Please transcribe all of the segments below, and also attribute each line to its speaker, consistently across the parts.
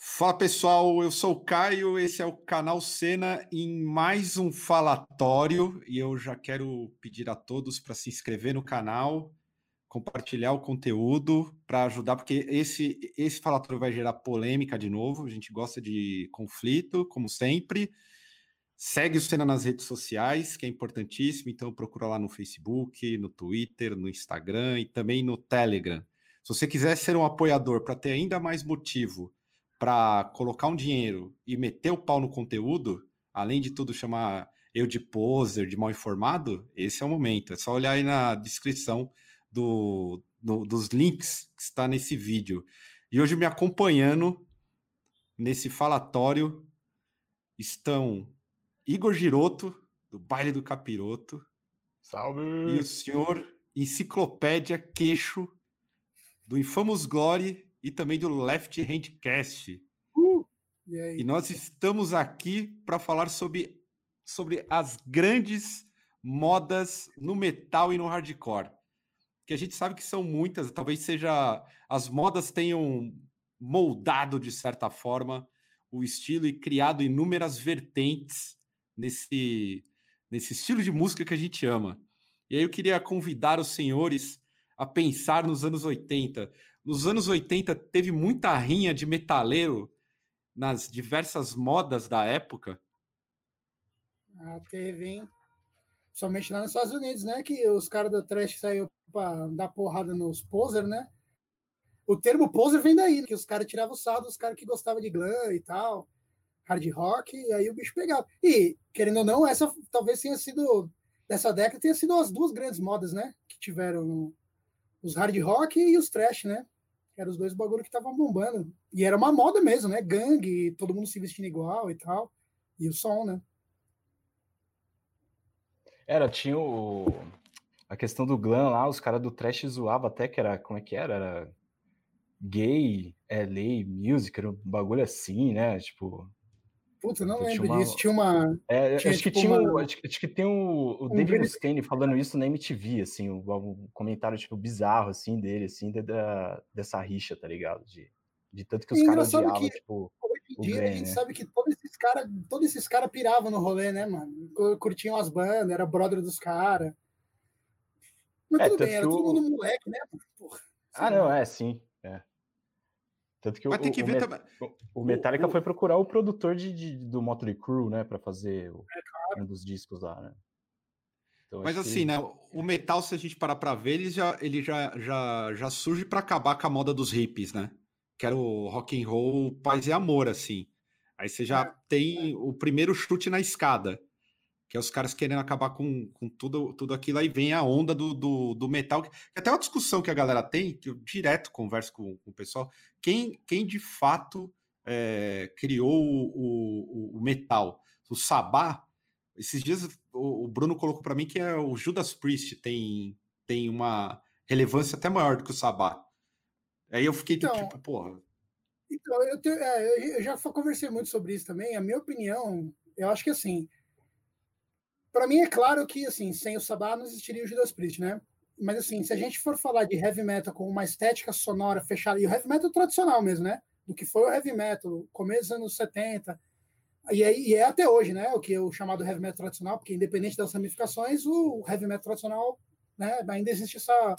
Speaker 1: Fala pessoal, eu sou o Caio, esse é o canal Cena em mais um falatório e eu já quero pedir a todos para se inscrever no canal, compartilhar o conteúdo para ajudar, porque esse, esse falatório vai gerar polêmica de novo, a gente gosta de conflito, como sempre. Segue o Cena nas redes sociais, que é importantíssimo, então procura lá no Facebook, no Twitter, no Instagram e também no Telegram. Se você quiser ser um apoiador para ter ainda mais motivo para colocar um dinheiro e meter o pau no conteúdo, além de tudo chamar eu de poser, de mal informado, esse é o momento. É só olhar aí na descrição do, do, dos links que está nesse vídeo. E hoje me acompanhando nesse falatório estão Igor Giroto, do Baile do Capiroto.
Speaker 2: Salve!
Speaker 1: E o senhor Enciclopédia Queixo, do Infamous Glory e também do Left Handcast. Uh, e, e nós estamos aqui para falar sobre, sobre as grandes modas no metal e no hardcore. Que a gente sabe que são muitas, talvez seja as modas tenham moldado de certa forma o estilo e criado inúmeras vertentes nesse nesse estilo de música que a gente ama. E aí eu queria convidar os senhores a pensar nos anos 80. Nos anos 80 teve muita rinha de metaleiro nas diversas modas da época.
Speaker 3: Ah, teve, hein? Somente lá nos Estados Unidos, né? Que os caras da trash saíram para dar porrada nos poser, né? O termo poser vem daí, que os caras tiravam o saldo dos caras que gostavam de glam e tal, hard rock, e aí o bicho pegava. E, querendo ou não, essa talvez tenha sido, dessa década, tenha sido as duas grandes modas, né? Que tiveram os hard rock e os trash, né? Eram os dois bagulho que estavam bombando. E era uma moda mesmo, né? Gangue, todo mundo se vestindo igual e tal. E o som, né?
Speaker 2: Era, tinha o... a questão do glam lá, os caras do trash zoavam até que era, como é que era? Era gay, LA, music, era um bagulho assim, né? Tipo,
Speaker 3: Puta, não lembro uma... disso. Tinha uma.
Speaker 2: É, tinha, acho, tipo, que tinha uma... acho, acho, que tem o, o um David Mustaine falando isso na MTV, assim, um, um, comentário tipo bizarro assim dele, assim, da, dessa rixa, tá ligado? De, de tanto que os caras odiavam, que, tipo.
Speaker 3: Hoje em dia a gente né? sabe que todos esses caras, todos esses caras piravam no rolê, né, mano? Curtiam as bandas, era brother dos caras. Mas é, tudo bem, era todo mundo moleque, né?
Speaker 2: Porra, ah, não, é, sim. Tanto que Vai o, ter que o, ver também. O Metallica o, foi procurar o produtor de, de do Motley Crue, né, para fazer o, é claro. um dos discos lá, né?
Speaker 1: Então, Mas assim, que... né, o metal, se a gente parar para ver, ele já, ele já, já, já surge para acabar com a moda dos hippies, né? Que era o rock and roll paz e amor, assim. Aí você já é, tem o primeiro chute na escada que é os caras querendo acabar com, com tudo, tudo aquilo, aí vem a onda do, do, do metal, que, até uma discussão que a galera tem, que eu direto converso com, com o pessoal, quem, quem de fato é, criou o, o, o, metal? O Sabá, esses dias o, o Bruno colocou para mim que é o Judas Priest tem, tem uma relevância até maior do que o Sabá. Aí eu fiquei então, tipo, porra.
Speaker 3: Então, eu, te, é, eu já conversei muito sobre isso também. A minha opinião, eu acho que assim, para mim é claro que assim, sem o Sabá não existiria o Judas Priest, né? Mas assim, se a gente for falar de heavy metal com uma estética sonora fechada, e o heavy metal tradicional mesmo, né? Do que foi o heavy metal, começo dos anos 70, e, aí, e é até hoje, né? O que é o chamado heavy metal tradicional, porque independente das ramificações, o heavy metal tradicional, né? Ainda existe essa,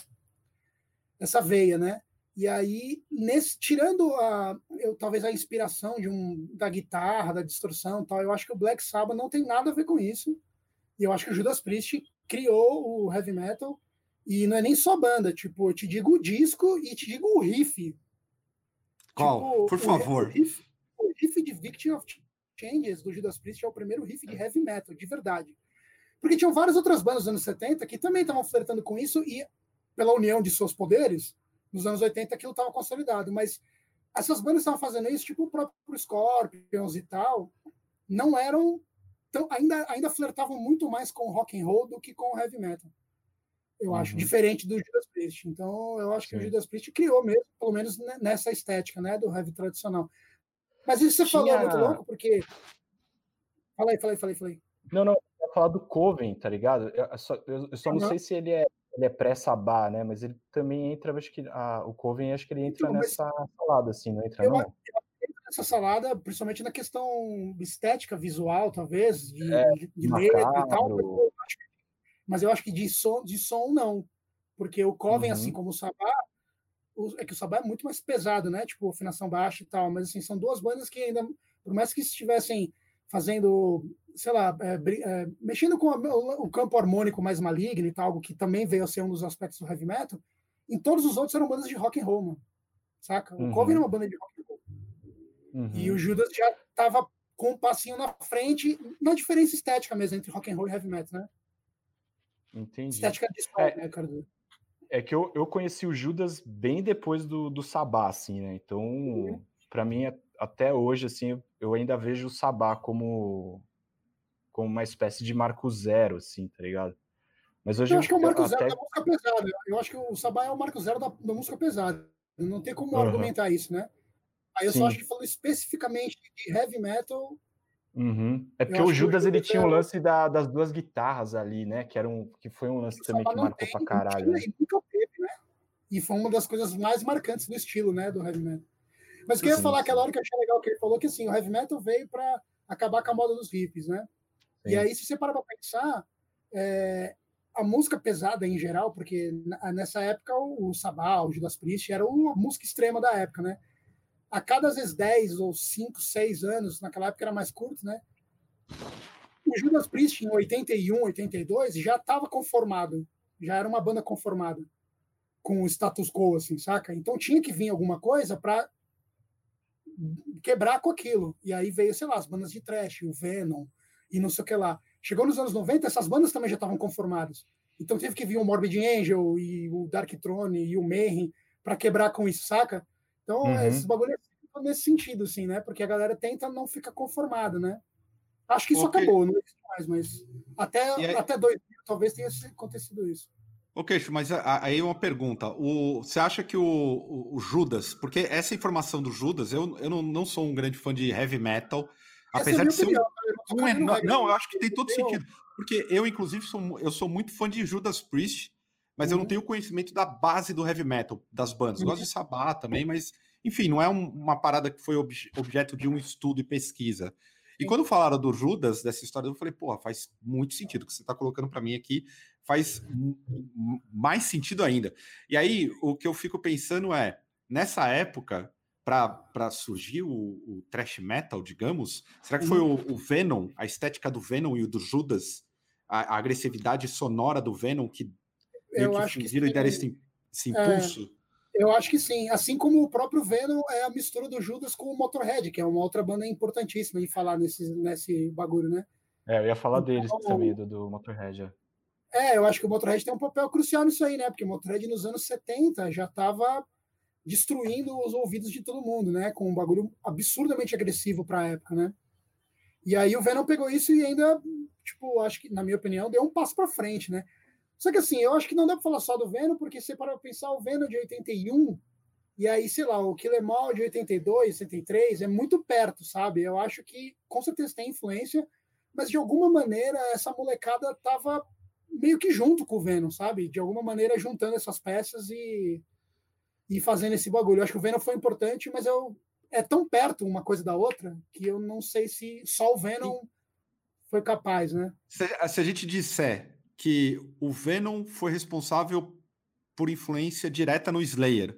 Speaker 3: essa veia, né? E aí, nesse, tirando a, eu, talvez a inspiração de um, da guitarra, da distorção tal, eu acho que o Black Sabbath não tem nada a ver com isso. E eu acho que o Judas Priest criou o heavy metal. E não é nem só banda, tipo, eu te digo o disco e te digo o riff.
Speaker 1: Qual? Tipo, Por favor.
Speaker 3: O riff, o riff de Victim of Changes do Judas Priest é o primeiro riff de heavy metal, de verdade. Porque tinham várias outras bandas dos anos 70 que também estavam flertando com isso e, pela união de seus poderes, nos anos 80 aquilo estava consolidado. Mas essas bandas estavam fazendo isso, tipo o próprio Scorpions e tal, não eram então, ainda, ainda flertavam muito mais com rock and roll do que com heavy metal. Eu uhum. acho, diferente do Judas Priest. Então, eu acho Sim. que o Judas Priest criou mesmo, pelo menos nessa estética, né, do heavy tradicional. Mas isso você Tinha... falou é muito louco, porque. Fala aí, fala aí, fala aí, fala aí.
Speaker 2: Não, não, eu ia falar do Coven, tá ligado? Eu só, eu, eu só não sei se ele é, ele é pré-sabá, né? Mas ele também entra, acho que a, o Coven, acho que ele entra então, nessa salada, assim, não entra, eu, não?
Speaker 3: Essa salada, principalmente na questão estética, visual, talvez, de, é, de, de letra e tal. Mas eu acho que de som, de som não. Porque o Coven, assim uhum. assim como o Sabá, o, é que o Sabá é muito mais pesado, né? Tipo, afinação baixa e tal. Mas, assim, são duas bandas que ainda, por mais que estivessem fazendo, sei lá, é, é, mexendo com a, o, o, campo harmônico mais maligno e tal, algo que também veio a ser um dos aspectos do heavy metal, em todos os outros eram bandas de rock and roll, mano. Saca? O uhum. Coven era uma banda de rock and roll. Uhum. E o Judas já tava com um passinho na frente, na diferença estética mesmo entre rock and roll e heavy metal, né?
Speaker 2: Entendi.
Speaker 3: Estética de som, é, né, cara?
Speaker 2: É que eu, eu conheci o Judas bem depois do, do Sabá, assim, né? Então, uhum. para mim, até hoje, assim, eu ainda vejo o Sabá como, como uma espécie de marco zero, assim, tá ligado?
Speaker 3: Mas hoje eu acho que é o marco até... zero da música pesada. Eu acho que o Sabá é o marco zero da, da música pesada. Não tem como uhum. argumentar isso, né? Aí eu Sim. só acho que falando especificamente de heavy metal.
Speaker 2: Uhum. É porque o Judas ele tinha o um lance da, das duas guitarras ali, né? Que, era um, que foi um lance também que marcou tem, pra caralho. Tinha,
Speaker 3: né? nunca teve, né? E foi uma das coisas mais marcantes do estilo, né? Do heavy metal. Mas queria falar aquela hora que eu achei legal que ele falou que assim, o heavy metal veio para acabar com a moda dos hippies, né? Sim. E aí, se você para pra pensar, é, a música pesada em geral, porque nessa época o, o Sabá, o Judas Priest era a música extrema da época, né? A cada às vezes 10 ou 5, 6 anos, naquela época era mais curto, né? O Judas Priest em 81, 82 já estava conformado, já era uma banda conformada com o status quo, assim, saca? Então tinha que vir alguma coisa para quebrar com aquilo. E aí veio, sei lá, as bandas de trash, o Venom e não sei o que lá. Chegou nos anos 90, essas bandas também já estavam conformadas. Então teve que vir o Morbid Angel e o Dark Throne e o Mayhem para quebrar com isso, saca? Então, uhum. esses bagulhos é nesse sentido, assim, né? Porque a galera tenta não ficar conformada, né? Acho que isso okay. acabou, não existe mais, mas até, aí... até 2000 talvez tenha acontecido isso.
Speaker 1: Ok, mas aí uma pergunta. O, você acha que o, o, o, Judas, porque essa informação do Judas, eu, eu não, não sou um grande fã de heavy metal, apesar de ser um, um enorme, não, eu acho que tem todo sentido. Porque eu, inclusive, sou, eu sou muito fã de Judas Priest, mas uhum. eu não uhum. tenho conhecimento da base do heavy metal, das bandas. Uhum. Gosto de Sabá também, mas, enfim, não é um, uma parada que foi ob, objeto de um estudo e pesquisa. E quando falaram do Judas, dessa história, eu falei, porra, faz muito sentido. O que você está colocando para mim aqui faz mais sentido ainda. E aí, o que eu fico pensando é, nessa época, para surgir o, o thrash metal, digamos, será que foi uhum. o, o Venom, a estética do Venom e o do Judas a, a agressividade sonora do Venom que
Speaker 3: eu acho que
Speaker 1: e deram esse, esse é, impulso?
Speaker 3: É, eu acho que sim. Assim como o próprio Venom é a mistura do Judas com o Motorhead, que é uma outra banda importantíssima em falar nesse, nesse bagulho, né?
Speaker 2: É, eu ia falar então, deles também, do, do Motorhead.
Speaker 3: É. é, eu acho que o Motorhead tem um papel crucial nisso aí, né? Porque o Motorhead nos anos 70 já estava destruindo os ouvidos de todo mundo, né? Com um bagulho absurdamente agressivo para a época, né? E aí o Venom pegou isso e ainda tipo, acho que, na minha opinião, deu um passo para frente, né? Só que assim, eu acho que não dá para falar só do Venom, porque você para pensar o Venom de 81, e aí, sei lá, o Killer Mall de 82, 83, é muito perto, sabe? Eu acho que com certeza tem influência, mas de alguma maneira essa molecada tava meio que junto com o Venom, sabe? De alguma maneira juntando essas peças e, e fazendo esse bagulho. Eu acho que o Venom foi importante, mas eu, é tão perto uma coisa da outra que eu não sei se só o Venom foi capaz, né?
Speaker 1: Se, se a gente disser que o Venom foi responsável por influência direta no Slayer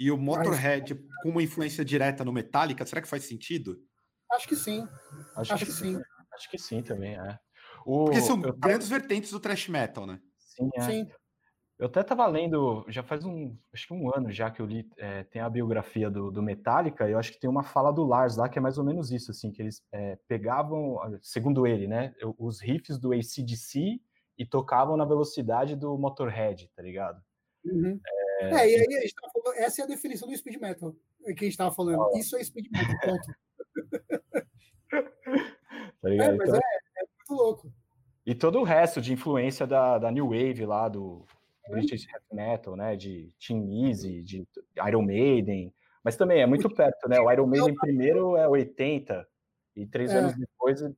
Speaker 1: e o Motorhead Mas... com uma influência direta no Metallica, será que faz sentido?
Speaker 3: Acho que sim.
Speaker 2: Acho, Acho que, que, sim. Acho que sim também, é.
Speaker 1: O... Porque são eu... grandes vertentes do thrash metal, né?
Speaker 2: Sim, é. Sim. Eu até estava lendo, já faz um, acho que um ano já que eu li, é, tem a biografia do, do Metallica, e eu acho que tem uma fala do Lars lá que é mais ou menos isso, assim, que eles é, pegavam, segundo ele, né, os riffs do ACDC e tocavam na velocidade do Motorhead, tá ligado?
Speaker 3: Uhum. É... é, e aí a gente falando, essa é a definição do speed metal que a gente estava falando. Oh. Isso é speed metal, ponto.
Speaker 2: tá ligado? É,
Speaker 3: mas então... é, é muito louco.
Speaker 2: E todo o resto de influência da, da New Wave lá, do, British Heavy Metal, né? De Team Easy, de Iron Maiden. Mas também é muito perto, né? O Iron Maiden primeiro é 80, e três é. anos depois o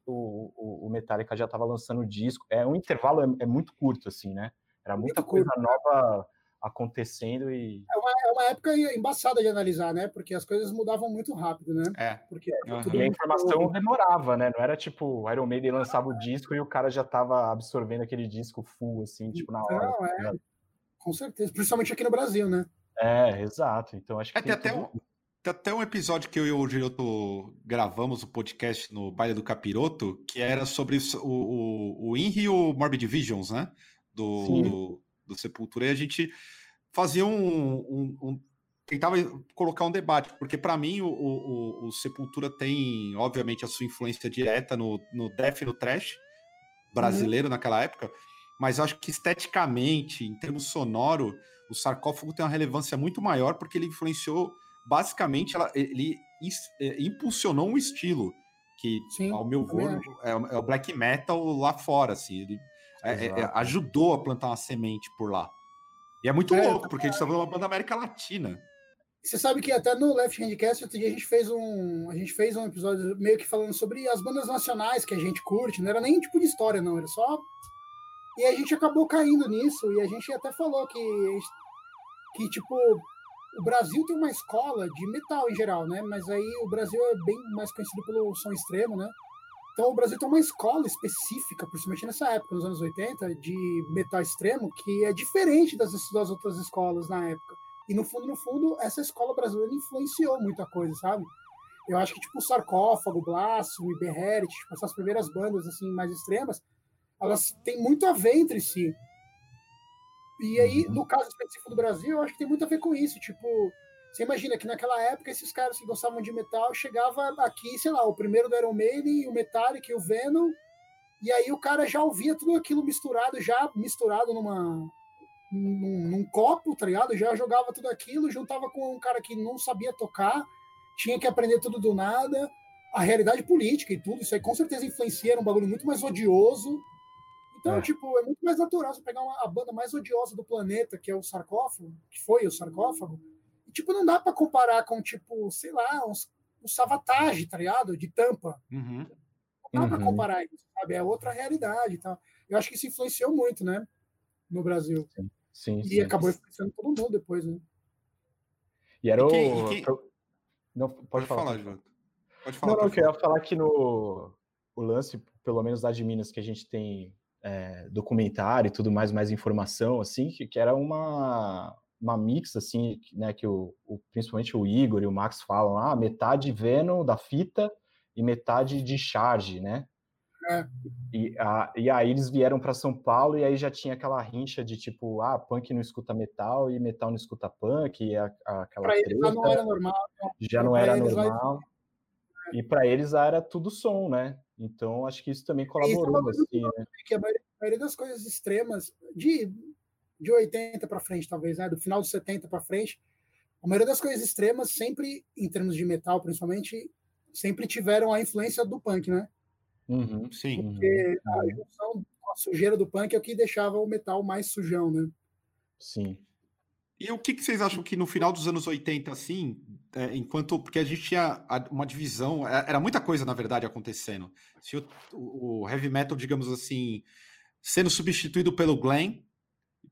Speaker 2: Metallica já estava lançando o disco. É um intervalo é, é, muito curto, assim, né? Era muita muito coisa curto. nova acontecendo e.
Speaker 3: É uma, é uma época embaçada de analisar, né? Porque as coisas mudavam muito rápido, né?
Speaker 1: É.
Speaker 3: Porque
Speaker 2: uhum. E a informação demorava, né? Não era tipo, o Iron Maiden lançava o disco e o cara já tava absorvendo aquele disco full, assim, tipo, na hora. Não,
Speaker 3: é. Com certeza. Principalmente aqui no Brasil, né?
Speaker 2: É, exato. Então acho que.
Speaker 1: É, tem, até um, tem até um episódio que eu e o Giroto gravamos o podcast no Baile do Capiroto, que era sobre o, o, o INRI e o Morbid Visions, né? Do, do, do, Sepultura. E a gente fazia um, um, um tentava colocar um debate, porque para mim o, o, o, Sepultura tem, obviamente, a sua influência direta no, no death e no trash brasileiro uhum. naquela época, mas acho que esteticamente, em termos sonoro, o sarcófago tem uma relevância muito maior porque ele influenciou basicamente ela, ele é, impulsionou um estilo que, Sim, ao meu ver, é, é, o black metal lá fora, assim, ele é, é, ajudou a plantar uma semente por lá. E é muito louco, porque a gente está vendo uma banda da América Latina.
Speaker 3: Você sabe que até no Left Handcast outro dia a gente fez um a gente fez um episódio meio que falando sobre as bandas nacionais que a gente curte, não era nem tipo de história não, era só e a gente acabou caindo nisso e a gente até falou que que tipo o Brasil tem uma escola de metal em geral, né? Mas aí o Brasil é bem mais conhecido pelo som extremo, né? Então o Brasil tem uma escola específica, principalmente nessa época, nos anos 80, de metal extremo, que é diferente das, das outras escolas na época. E no fundo, no fundo, essa escola brasileira influenciou muita coisa, sabe? Eu acho que tipo Sarcófago, Blasphemy, Beherit, tipo, essas primeiras bandas assim mais extremas, elas têm muito a ver entre si. E aí, uhum. no caso específico do Brasil, eu acho que tem muito a ver com isso. Tipo, você imagina que naquela época esses caras que gostavam de metal chegava aqui, sei lá, o primeiro do Iron Maiden, o Metallica e o Venom, e aí o cara já ouvia tudo aquilo misturado, já misturado numa num, num copo, tá ligado? Já jogava tudo aquilo, juntava com um cara que não sabia tocar, tinha que aprender tudo do nada. A realidade política e tudo, isso aí com certeza influencia, era um bagulho muito mais odioso então, é. tipo, é muito mais natural você pegar uma, a banda mais odiosa do planeta, que é o sarcófago, que foi o sarcófago, e, tipo, não dá para comparar com, tipo, sei lá, uns, um Savatage, tá ligado? De tampa.
Speaker 1: Uhum.
Speaker 3: Não dá uhum. para comparar isso, sabe? É outra realidade. Tá? Eu acho que isso influenciou muito, né? No Brasil.
Speaker 2: Sim, sim. E
Speaker 3: sim. acabou influenciando todo mundo depois, né?
Speaker 2: E era o. quem... Não, pode, pode falar.
Speaker 1: falar João. Pode falar.
Speaker 2: Não, não, eu queria falar que no o lance, pelo menos lá de Minas, que a gente tem é, documentário e tudo mais, mais informação, assim, que, que era uma, uma mix, assim, né, que o, o, principalmente o Igor e o Max falam, ah, metade Venom da fita e metade de charge, né? É. E, a, e aí eles vieram para São Paulo e aí já tinha aquela rincha de tipo, ah, punk não escuta metal e metal não escuta punk, e a, a, aquela
Speaker 3: pra eles já não era normal.
Speaker 2: Já não era normal. Vai... E para eles era tudo som, né? Então, acho que isso também colaborou. Isso assim, né?
Speaker 3: que a maioria, a maioria, das coisas extremas, de, de 80 para frente, talvez, né? do final dos 70 para frente, a maioria das coisas extremas sempre, em termos de metal, principalmente, sempre tiveram a influência do punk, né?
Speaker 2: Uhum, sim.
Speaker 3: Porque uhum. a junção com a sujeira do punk é o que deixava o metal mais sujão, né?
Speaker 2: Sim.
Speaker 1: E o que, que, vocês acham que no final dos anos 80, assim, é, enquanto. Porque a gente tinha uma divisão, é, era muita coisa, na verdade, acontecendo. Se o, o heavy metal, digamos assim, sendo substituído pelo glam,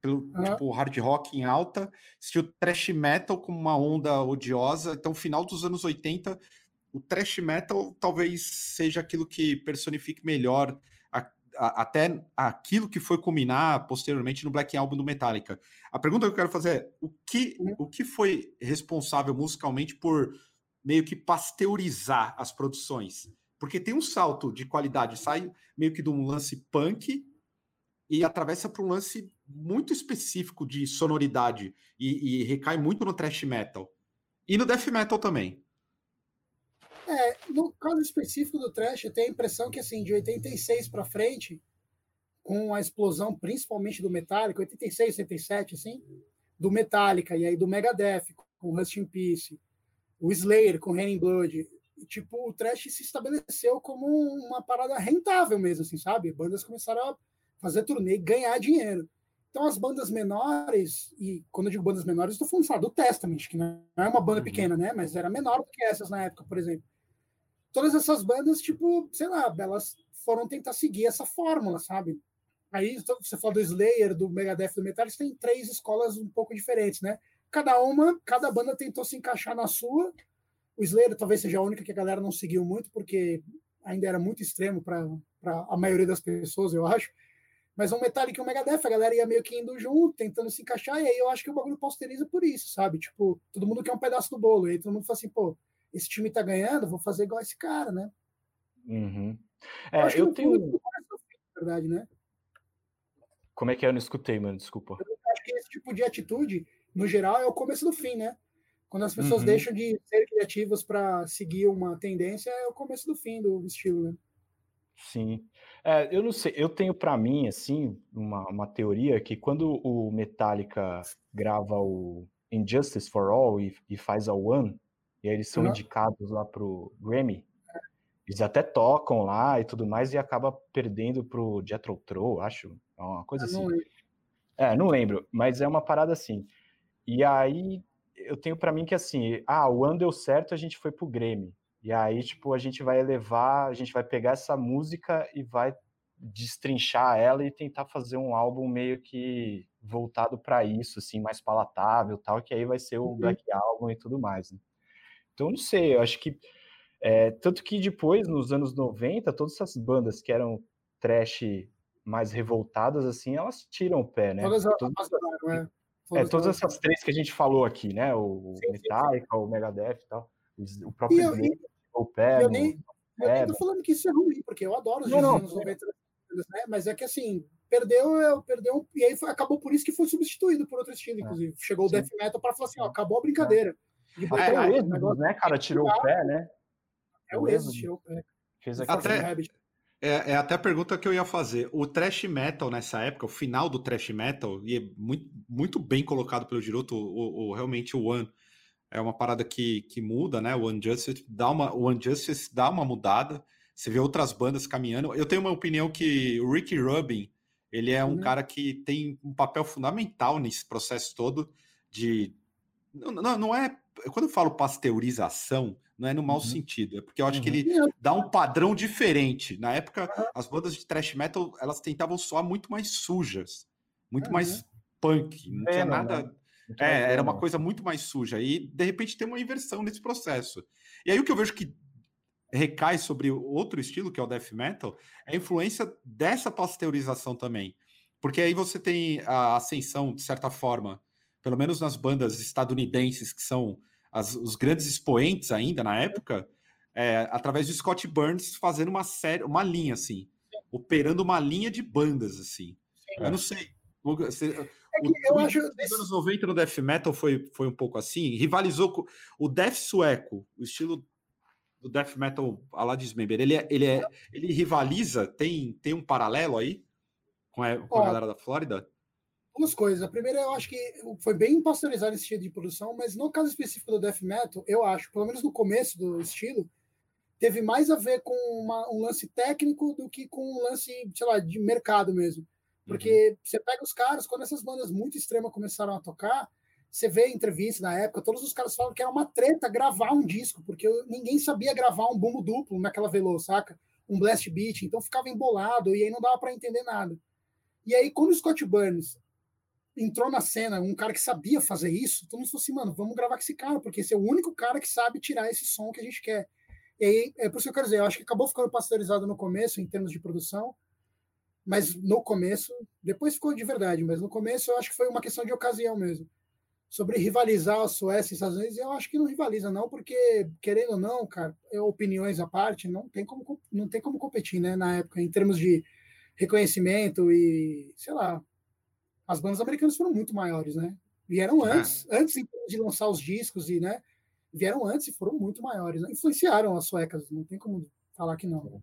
Speaker 1: pelo tipo, hard rock em alta, se o thrash metal como uma onda odiosa. Então, final dos anos 80, o thrash metal talvez seja aquilo que personifique melhor até aquilo que foi culminar posteriormente no Black Album do Metallica. A pergunta que eu quero fazer é: o que, o que foi responsável musicalmente por meio que pasteurizar as produções? Porque tem um salto de qualidade, sai meio que de um lance punk e atravessa para um lance muito específico de sonoridade e, e recai muito no thrash metal e no death metal também.
Speaker 3: No caso específico do Trash, eu tenho a impressão que, assim, de 86 para frente, com a explosão principalmente do Metallica, 86, 87, assim, do Metallica, e aí do Megadeth, com Rust in Peace, o Slayer com Raining Blood, e, tipo, o Trash se estabeleceu como uma parada rentável mesmo, assim, sabe? Bandas começaram a fazer turnê e ganhar dinheiro. Então, as bandas menores, e quando eu digo bandas menores, estou falando, sabe, do Testament, que não é uma banda uhum. pequena, né? Mas era menor do que essas na época, por exemplo todas essas bandas, tipo, sei lá, elas foram tentar seguir essa fórmula, sabe? Aí você fala do Slayer, do Megadeth, do Metallica, tem três escolas um pouco diferentes, né? cada uma, cada banda tentou se encaixar na sua. O Slayer talvez seja a única que a galera não seguiu muito, porque ainda era muito extremo para a maioria das pessoas, eu acho. Mas um Metallica e um Megadeth, a galera ia meio que indo junto, tentando se encaixar, e aí eu acho que o bagulho posteriza por isso, sabe? Tipo, todo mundo quer um pedaço do bolo, e aí todo mundo fala assim, pô, esse time tá ganhando, vou fazer igual esse cara, né?
Speaker 2: Uhum. É, eu, eu tenho. Fim,
Speaker 3: verdade, né?
Speaker 2: Como é que é? Eu não escutei, mano, desculpa.
Speaker 3: Eu acho que esse tipo de atitude, no geral, é o começo do fim, né? Quando as pessoas uhum. deixam de ser criativas para seguir uma tendência, é o começo do fim do estilo, né?
Speaker 2: Sim. É, eu não sei, eu tenho para mim, assim, uma, uma teoria que quando o Metallica grava o Injustice for All e, e faz a One, e aí eles são uhum. indicados lá pro Grammy, eles até tocam lá e tudo mais e acaba perdendo pro Jethro Tull, acho, é uma coisa assim. Não é, não lembro, mas é uma parada assim. E aí eu tenho para mim que assim, ah, o ano deu certo, a gente foi pro Grammy. E aí, tipo, a gente vai elevar, a gente vai pegar essa música e vai destrinchar ela e tentar fazer um álbum meio que voltado para isso, assim, mais palatável, tal, que aí vai ser o uhum. Black Album e tudo mais. Né? Então, não sei, eu acho que é, tanto que depois, nos anos 90, todas essas bandas que eram trash mais revoltadas, assim, elas tiram o pé, né? Todas, todas, né? é, todas essas três que a gente falou aqui, né? O sim, Metallica, sim. o Megadeth e tal. O próprio e eu,
Speaker 3: o pé. Eu nem, eu nem tô falando que isso é ruim, porque eu adoro os não, não, anos 90, né? Mas é que assim, perdeu, perdeu, e aí foi, acabou por isso que foi substituído por outro estilo, é, inclusive. Chegou sim. o Death Metal para falar assim, ó, acabou a brincadeira.
Speaker 2: É, é, é, negócio, né, cara? Tirou o pé, né?
Speaker 3: É o Exodus, tirou o pé.
Speaker 1: Fez até, é, é, até a pergunta que eu ia fazer. O thrash metal nessa época, o final do thrash metal, e é muito, muito bem colocado pelo Giroto, o, o, realmente o One é uma parada que, que muda, né? O Unjustice dá uma, o Unjustice dá uma mudada. Você vê outras bandas caminhando. Eu tenho uma opinião que o Ricky Rubin, ele é um uhum. cara que tem um papel fundamental nesse processo todo de não, não é quando eu falo pasteurização, não é no mau uhum. sentido, é porque eu acho uhum. que ele dá um padrão diferente. Na época, as bandas de thrash metal, elas tentavam soar muito mais sujas, muito uhum. mais punk, não é, tinha nada, né? É, era uma coisa muito mais suja. E, de repente, tem uma inversão nesse processo. E aí, o que eu vejo que recai sobre outro estilo, que é o death metal, é a influência dessa pasteurização também. Porque aí você tem a ascensão, de certa forma, pelo menos nas bandas estadunidenses, que são as, os grandes expoentes ainda na época, é, através de Scott Burns fazendo uma série, uma linha, assim, operando uma linha de bandas, assim. Sim, eu não sei. Você, é eu o, acho. Nos anos 90 no Death Metal foi, foi um pouco assim. Rivalizou com o Death sueco, o estilo do Death Metal a lá Dismember. Ele, é, ele, é, ele rivaliza, tem, tem um paralelo aí com a, com a galera da Flórida?
Speaker 3: Duas coisas. A primeira, eu acho que foi bem pasteurizado esse estilo de produção, mas no caso específico do Death Metal, eu acho, pelo menos no começo do estilo, teve mais a ver com uma, um lance técnico do que com um lance, sei lá, de mercado mesmo. Porque uhum. você pega os caras, quando essas bandas muito extremas começaram a tocar, você vê entrevista na época, todos os caras falam que era uma treta gravar um disco, porque ninguém sabia gravar um bumbo duplo naquela Velo, saca? Um blast beat, então ficava embolado e aí não dava para entender nada. E aí, quando o Scott Burns entrou na cena, um cara que sabia fazer isso, todo mundo falou assim, mano, vamos gravar com esse cara, porque esse é o único cara que sabe tirar esse som que a gente quer. E aí, é por isso que eu quero dizer, eu acho que acabou ficando pasteurizado no começo, em termos de produção, mas no começo, depois ficou de verdade, mas no começo eu acho que foi uma questão de ocasião mesmo. Sobre rivalizar a Suécia e Estados Unidos, eu acho que não rivaliza, não, porque, querendo ou não, cara, é opiniões à parte, não tem como, não tem como competir, né, na época, em termos de reconhecimento e, sei lá, as bandas americanas foram muito maiores, né? Vieram antes, é. antes de lançar os discos e, né? Vieram antes e foram muito maiores, né? Influenciaram as suecas, não tem como falar que não.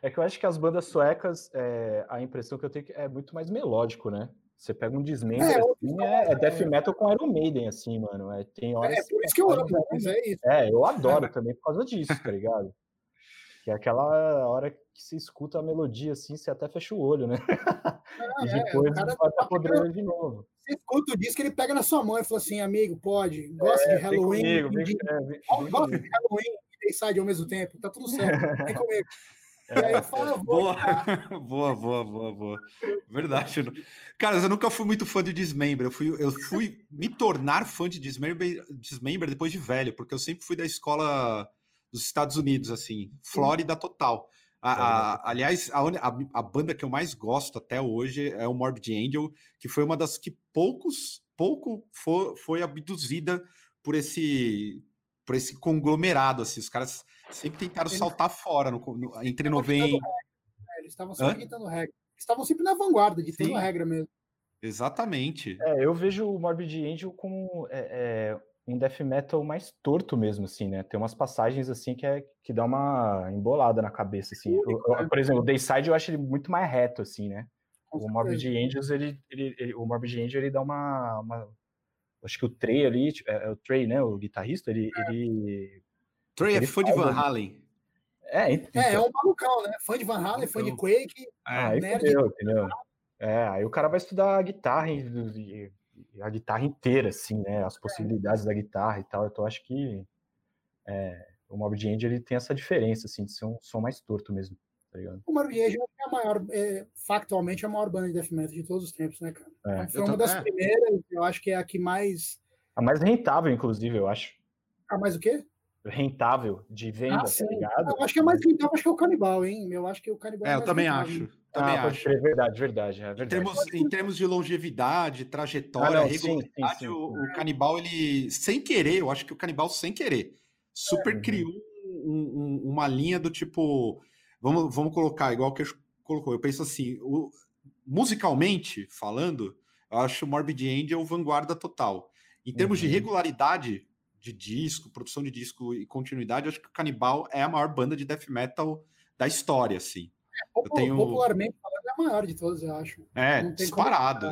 Speaker 2: É que eu acho que as bandas suecas, é, a impressão que eu tenho é muito mais melódico, né? Você pega um desmembro, é, assim, é, é, death metal com Iron Maiden, assim, mano. É, tem horas
Speaker 3: é, por isso que eu amo, mas é isso.
Speaker 2: É, eu adoro também por causa disso, tá ligado? Que é aquela hora que você escuta a melodia assim, você até fecha o olho, né? Ah, e é, depois é, vai tá podendo de novo.
Speaker 3: Você escuta o disco, ele pega na sua mão e fala assim, amigo, pode, gosta é, de Halloween. Comigo, vem, de, é, vem, gosta de Halloween e Dayside ao mesmo tempo, tá tudo certo. Vem comigo.
Speaker 1: É, falo, boa. boa, boa, boa, boa. Verdade. Cara, eu nunca fui muito fã de Dismember. Eu fui, eu fui me tornar fã de Dismember, Dismember depois de velho, porque eu sempre fui da escola dos Estados Unidos, assim, Flórida total. A, a, aliás, a, a, banda que eu mais gosto até hoje é o Morbid Angel, que foi uma das que poucos, pouco foi, foi abduzida por esse por esse conglomerado, assim, os caras sempre tentaram Eles... saltar fora no, no, entre 90
Speaker 3: né? Eles estavam sempre ditando regra. Estavam sempre na vanguarda, ditando regra mesmo.
Speaker 1: Exatamente.
Speaker 2: É, eu vejo o Morbid Angel como é, é, um death metal mais torto mesmo, assim, né? Tem umas passagens assim que, é, que dá uma embolada na cabeça, assim. Eu, eu, por exemplo, o Dayside eu acho ele muito mais reto, assim, né? O Morbid Angels, ele, ele, ele, o Morbid Angel, ele dá uma, uma acho que o Trey ali, tipo, é, é, o Trey, né, o guitarrista, ele... É. ele
Speaker 1: Trey é fã de Van Halen.
Speaker 3: É, então, é, é um malucão, né? Fã de Van Halen, fã de então. Quake.
Speaker 2: Ah, aí fudeu, entendeu? É, aí o cara vai estudar a guitarra e, a guitarra inteira, assim, né? As possibilidades é. da guitarra e tal. Então acho que é, o Morbid Angel ele tem essa diferença, assim, de ser um som mais torto mesmo. Tá
Speaker 3: o Morbid Angel é a maior, é, factualmente, a maior banda de death metal de todos os tempos, né, cara? É. Foi uma das é. primeiras, eu acho que é a que mais.
Speaker 2: A mais rentável, inclusive, eu acho.
Speaker 3: A mais o quê?
Speaker 2: rentável de venda, ah, tá ligado?
Speaker 3: Eu acho que é mais rentável, acho que é o Canibal, hein? Eu acho que o Canibal
Speaker 1: é,
Speaker 3: é
Speaker 1: eu também rentável. acho. Também ah, acho.
Speaker 2: É verdade, verdade, é verdade.
Speaker 1: Em termos, em termos de longevidade, trajetória, ah, não, regularidade, sim, sim, sim. O, o, Canibal, ele, sem querer, eu acho que o Canibal, sem querer, super é, criou um, um, uma linha do tipo. Vamos, vamos colocar, igual que eu colocou. Eu penso assim, o, musicalmente falando, eu acho o Morbid Angel vanguarda total. Em termos uhum. de regularidade de disco, produção de disco e continuidade, acho que o Canibal é a maior banda de death metal da história, assim.
Speaker 3: Eu tenho... Popularmente falando, é a maior de todos, eu acho.
Speaker 1: É, disparado.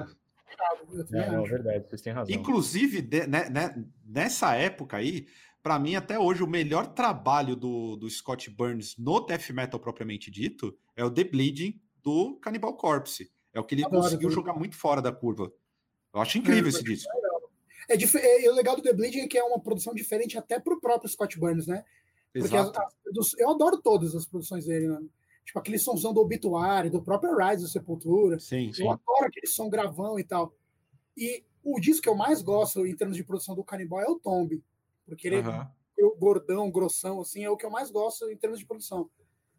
Speaker 2: É, é verdade, vocês têm razão.
Speaker 1: Inclusive, de, né, né, nessa época aí, para mim, até hoje, o melhor trabalho do, do Scott Burns no death metal propriamente dito é o The Bleeding do Cannibal Corpse. É o que ele Adoro, conseguiu jogar muito fora da curva. Eu acho incrível é, esse disco.
Speaker 3: É, é, é, o legal do The Bleeding é que é uma produção diferente até pro próprio Scott Burns, né? Porque as, as, eu adoro todas as produções dele, né? Tipo aquele somzão do Obituário, do próprio Rise do Sepultura.
Speaker 1: Sim, sim.
Speaker 3: Eu adoro aquele som gravão e tal. E o disco que eu mais gosto em termos de produção do Cannibal é o Tomb. Porque ele é gordão, grossão, assim, é o que eu mais gosto em termos de produção.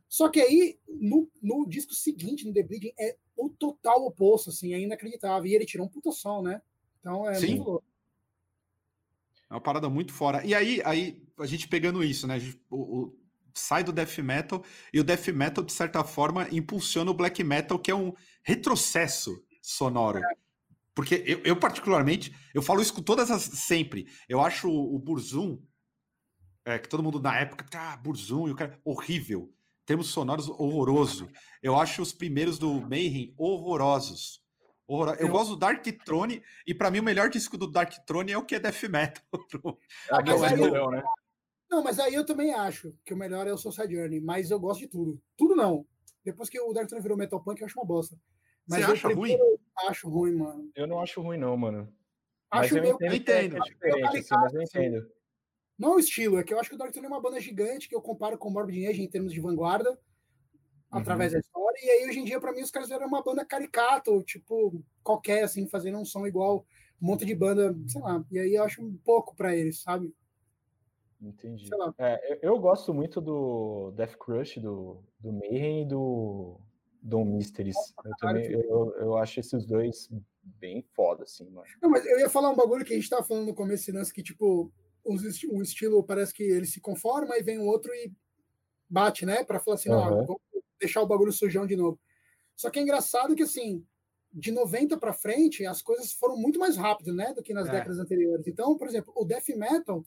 Speaker 3: Só que aí, no, no disco seguinte, no The Bleeding, é o total oposto, assim, é inacreditável. E ele tirou um puta som, né? Então é Sim. muito louco.
Speaker 1: É uma parada muito fora. E aí, aí a gente pegando isso, né? Gente, o, o, sai do death metal e o death metal, de certa forma, impulsiona o black metal, que é um retrocesso sonoro. Porque eu, eu particularmente, eu falo isso com todas as. sempre. Eu acho o, o Burzum, é, que todo mundo na época, ah, Burzum, e o cara, horrível. Termos sonoros horroroso. Eu acho os primeiros do Mayhem horrorosos. Eu, gosto do Dark Throne, e para mim o melhor disco do Dark Throne é o que é Death Metal.
Speaker 3: Ah, mas aí, eu... né? Não, mas aí eu também acho que o melhor é o Soulside Journey, mas eu gosto de tudo. Tudo não. Depois que o Dark Throne virou Metal Punk, eu acho uma bosta.
Speaker 1: Mas Você acha ruim?
Speaker 3: Acho ruim, mano.
Speaker 2: Eu não acho ruim, não, mano.
Speaker 3: Acho
Speaker 2: mas eu entendo. entendo.
Speaker 3: É assim, mas eu entendo. Não o estilo, é que eu acho que o Dark Throne é uma banda gigante que eu comparo com o Morbid Angel em termos de vanguarda através uhum. da história. E aí, hoje em dia, para mim, os caras eram uma banda caricato, tipo, qualquer, assim, fazendo um som igual um monte de banda, sei lá. E aí eu acho um pouco para eles, sabe?
Speaker 2: Entendi. É, eu gosto muito do Death Crush, do, do Mayhem e do Dom Mysteries. Eu também eu, eu acho esses dois bem foda, assim, mano.
Speaker 3: Não, mas eu ia falar um bagulho que a gente tava falando no começo, lance que, tipo, um estilo parece que ele se conforma e vem o outro e bate, né? Para falar assim, uhum. não, deixar o bagulho sujão de novo. Só que é engraçado que, assim, de 90 para frente, as coisas foram muito mais rápidas, né, do que nas é. décadas anteriores. Então, por exemplo, o death metal,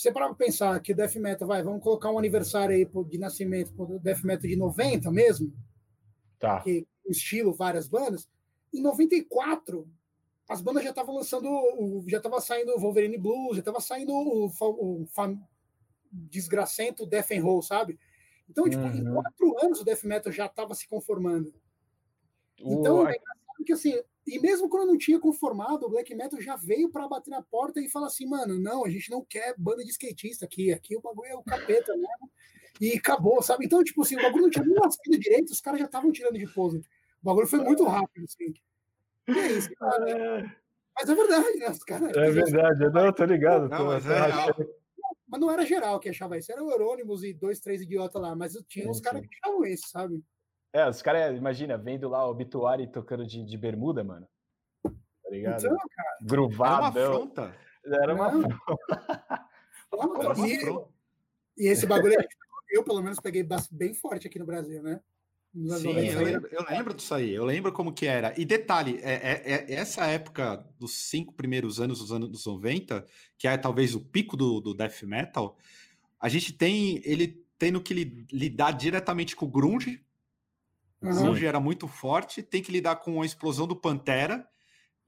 Speaker 3: você parar pensar que o death metal, vai, vamos colocar um aniversário aí de nascimento do death metal de 90 mesmo,
Speaker 2: tá.
Speaker 3: que estilo, várias bandas, em 94 as bandas já estavam lançando, já estava saindo o Wolverine Blues, já estava saindo o, o, o desgracento Death and Roll, sabe? Então, tipo, uhum. em quatro anos o death metal já estava se conformando. Então, é engraçado que assim, e mesmo quando não tinha conformado, o black metal já veio para bater na porta e falar assim, mano, não, a gente não quer banda de skatista aqui, aqui o bagulho é o capeta mesmo. e acabou, sabe? Então, tipo assim, o bagulho não tinha nem nascido direito, os caras já estavam tirando de pose. O bagulho foi muito rápido, assim. E é isso, cara. É. Mas é verdade, né? Os
Speaker 2: cara, é verdade, eu não, tô ligado. Não, tô,
Speaker 3: mas, é, mas, não era geral que achava isso, era o Eurônimos e dois, três idiotas lá, mas tinha uns caras que achavam isso, sabe?
Speaker 2: É, os caras, imagina, vendo lá o Obituário tocando de, de bermuda, mano. Tá ligado? Então, cara. Gruvado.
Speaker 1: Era uma afronta.
Speaker 2: Era uma afronta.
Speaker 3: E, e esse bagulho eu, pelo menos, peguei bem forte aqui no Brasil, né?
Speaker 1: Sim, eu lembro, eu lembro, disso aí, eu lembro como que era. E detalhe, é, é, é, essa época dos cinco primeiros anos dos anos 90, que é talvez o pico do, do death metal, a gente tem ele tendo que lidar diretamente com o grunge. O grunge era muito forte, tem que lidar com a explosão do Pantera,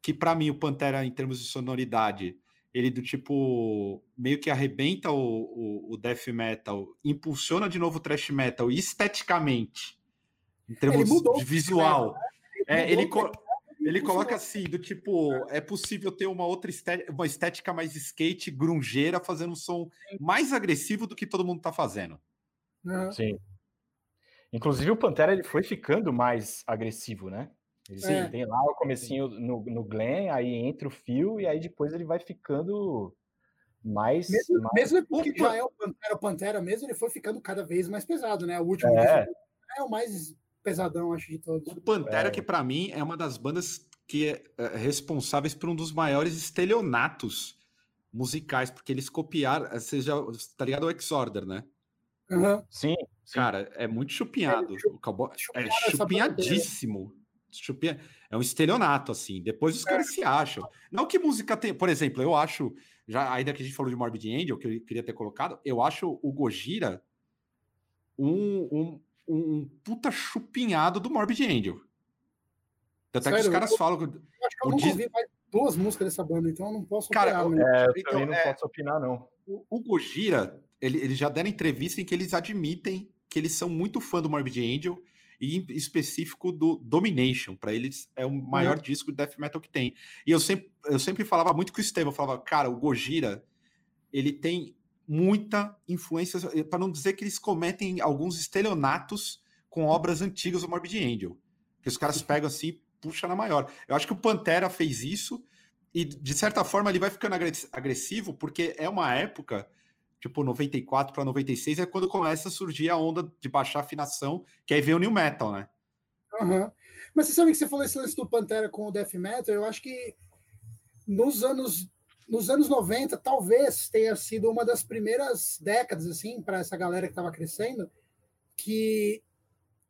Speaker 1: que para mim o Pantera, em termos de sonoridade, ele do tipo meio que arrebenta o, o, o, death metal, impulsiona de novo o thrash metal esteticamente, em termos de visual. Né? Ele, é, ele, co ele coloca assim, do tipo, é possível ter uma outra estética, uma estética mais skate, grungeira, fazendo um som mais agressivo do que todo mundo está fazendo.
Speaker 2: Sim. Inclusive o Pantera ele foi ficando mais agressivo, né? Ele é. tem lá o comecinho no, no Glen, aí entra o fio e aí depois ele vai ficando mais.
Speaker 3: Mesmo,
Speaker 2: mais...
Speaker 3: mesmo porque já é o Pantera, o Pantera mesmo, ele foi ficando cada vez mais pesado, né? O último é, é o mais pesadão, acho, de todos.
Speaker 1: O Pantera, é. que para mim é uma das bandas que é, é responsáveis por um dos maiores estelionatos musicais, porque eles copiaram. Você já tá ligado ao Exorder, né?
Speaker 3: Uhum.
Speaker 2: Sim,
Speaker 1: sim, Cara, é muito chupinhado. É, o cowboy é chupinhadíssimo. Chupinha, é um estelionato, assim. Depois os caras se acham. Não que música tem. Por exemplo, eu acho, já ainda que a gente falou de Morbid Angel, que eu queria ter colocado, eu acho o Gojira um, um, um puta chupinhado do Morbid Angel. Até Sério, que os caras eu, falam.
Speaker 3: Eu acho que eu nunca ouvi mais duas músicas dessa banda, então eu não posso
Speaker 2: Cara, opinar. Né? É, eu então, também não é, posso opinar, não.
Speaker 1: O, o Gojira, ele, eles já deram entrevista em que eles admitem que eles são muito fã do Morbid Angel e em específico do Domination. Para eles é o maior uhum. disco de death metal que tem. E eu sempre, eu sempre falava muito com o Estevam, eu falava, cara, o Gojira, ele tem muita influência, para não dizer que eles cometem alguns estelionatos com obras antigas do Morbid Angel. Que os caras pegam assim e puxam na maior. Eu acho que o Pantera fez isso e, de certa forma, ele vai ficando agressivo porque é uma época tipo 94 para 96, é quando começa a surgir a onda de baixar afinação, que aí vem o New Metal, né?
Speaker 3: Uhum. Mas você sabe que você falou esse lance do Pantera com o Death Metal, eu acho que nos anos nos anos 90, talvez tenha sido uma das primeiras décadas, assim, para essa galera que estava crescendo, que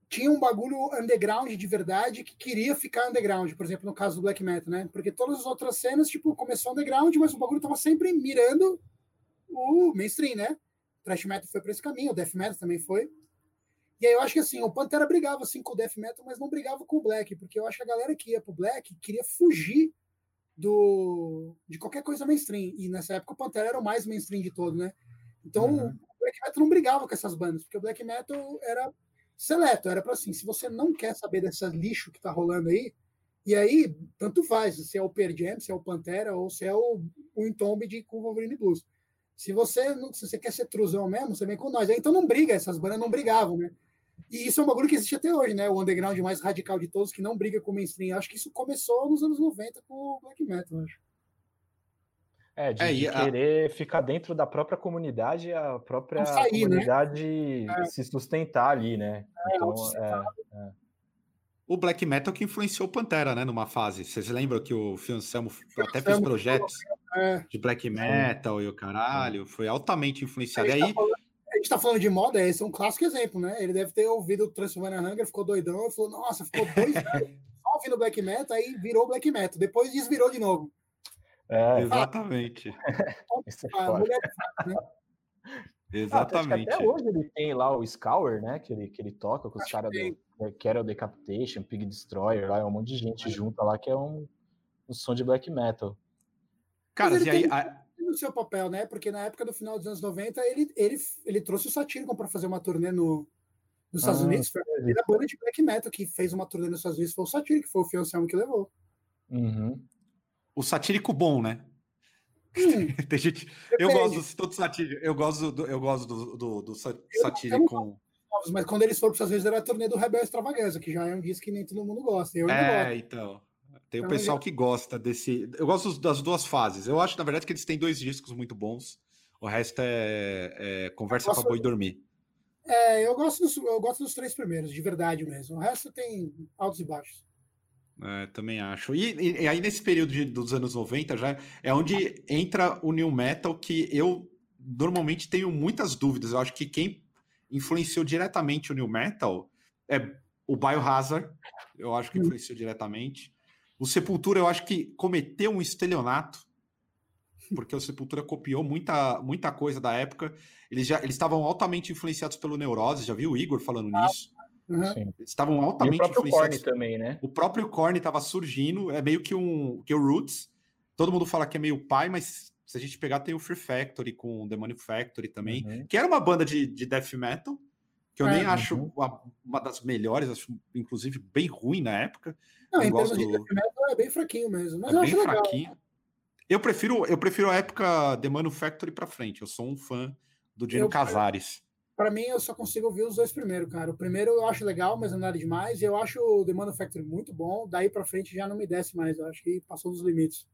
Speaker 3: tinha um bagulho underground de verdade que queria ficar underground, por exemplo, no caso do black metal, né? Porque todas as outras cenas, tipo, começou underground, mas o bagulho tava sempre mirando o mainstream, né? O thrash metal foi para esse caminho, o death metal também foi. E aí eu acho que assim, o Pantera brigava assim com o death metal, mas não brigava com o black, porque eu acho que a galera que ia pro black queria fugir do de qualquer coisa mainstream. E nessa época o Pantera era o mais mainstream de todo, né? Então uhum. o black metal não brigava com essas bandas, porque o black metal era seleto, era para assim, se você não quer saber dessa lixo que tá rolando aí, e aí tanto faz se é o Pearl Jam, se é o Pantera ou se é o, o Entomb de com Wolverine Blues. Se você, se você quer ser truzão mesmo, você vem com nós. Então não briga, essas bandas não brigavam, né? E isso é um bagulho que existe até hoje, né? O underground mais radical de todos, que não briga com o mainstream. Acho que isso começou nos anos 90 com o black metal, acho.
Speaker 2: É, de, é, de querer a... ficar dentro da própria comunidade, a própria sair, né? comunidade né? se sustentar ali, né? É, então, é, é,
Speaker 1: O black metal que influenciou o Pantera, né? Numa fase. Vocês lembram que o Fio Anselmo até fez projetos é. de black metal e o caralho, foi altamente influenciado. A gente,
Speaker 3: aí... tá falando, a gente tá falando de moda, esse é um clássico exemplo, né? Ele deve ter ouvido o Transformer Hunger, ficou doidão e falou: Nossa, ficou dois anos só ouvindo black metal, aí virou black metal. Depois desvirou de novo.
Speaker 1: É, exatamente. Ah, mulher né? Exatamente.
Speaker 2: Ah, até hoje ele tem lá o Scour, né? Que ele, que ele toca com os caras do que era o Decapitation, Pig Destroyer, lá é um monte de gente junta lá que é um, um som de black metal.
Speaker 1: Cara, e aí.
Speaker 3: A... No seu papel, né? Porque na época do final dos anos 90, ele, ele, ele trouxe o Satyricon para fazer uma turnê no, nos Estados ah, Unidos. Foi a primeira banda de black metal que fez uma turnê nos Estados Unidos foi o Satyricon, foi o Fiancelmo que levou.
Speaker 2: Uhum.
Speaker 1: O satírico bom, né? Hum, Tem gente. Eu gosto do Satiri. Eu gosto do, eu gosto do, do, do Satiri com.
Speaker 3: Mas quando eles foram para as vezes era a turnê do Rebel Extravaganza, que já é um disco que nem todo mundo gosta. Eu
Speaker 1: é, gosto. então. Tem o então, pessoal que gosta desse. Eu gosto das duas fases. Eu acho, na verdade, que eles têm dois discos muito bons. O resto é, é conversa para boi dormir.
Speaker 3: É, eu gosto, dos, eu gosto dos três primeiros, de verdade mesmo. O resto tem altos e baixos.
Speaker 1: É, também acho. E, e, aí, nesse período de, dos anos 90, já é onde entra o New Metal, que eu normalmente tenho muitas dúvidas. Eu acho que quem influenciou diretamente o New Metal é o Biohazard, eu acho que uhum. influenciou diretamente. O Sepultura, eu acho que cometeu um estelionato, porque o Sepultura copiou muita, muita coisa da época. Eles já eles estavam altamente influenciados pelo Neurose, já viu o Igor falando ah, nisso? Uhum. Estavam altamente e o
Speaker 2: próprio Korn também, né?
Speaker 1: O próprio Korn estava surgindo, é meio que um que o Roots. Todo mundo fala que é meio pai, mas se a gente pegar tem o Fear Factory com The Money Factory também, uhum. que era uma banda de, de death metal, que eu é, nem uhum. acho uma, uma, das melhores, acho inclusive bem ruim na época.
Speaker 3: Não, eu em termos de death metal é bem fraquinho mesmo, mas é eu bem acho fraquinho. Legal.
Speaker 1: Eu prefiro, eu prefiro a época The Manufactory para frente. Eu sou um fã do Dino eu, Casares
Speaker 3: para mim, eu só consigo ouvir os dois primeiros, cara. O primeiro eu acho legal, mas não nada demais. E eu acho o The Manufacturing muito bom. Daí para frente já não me desce mais. Eu acho que passou dos limites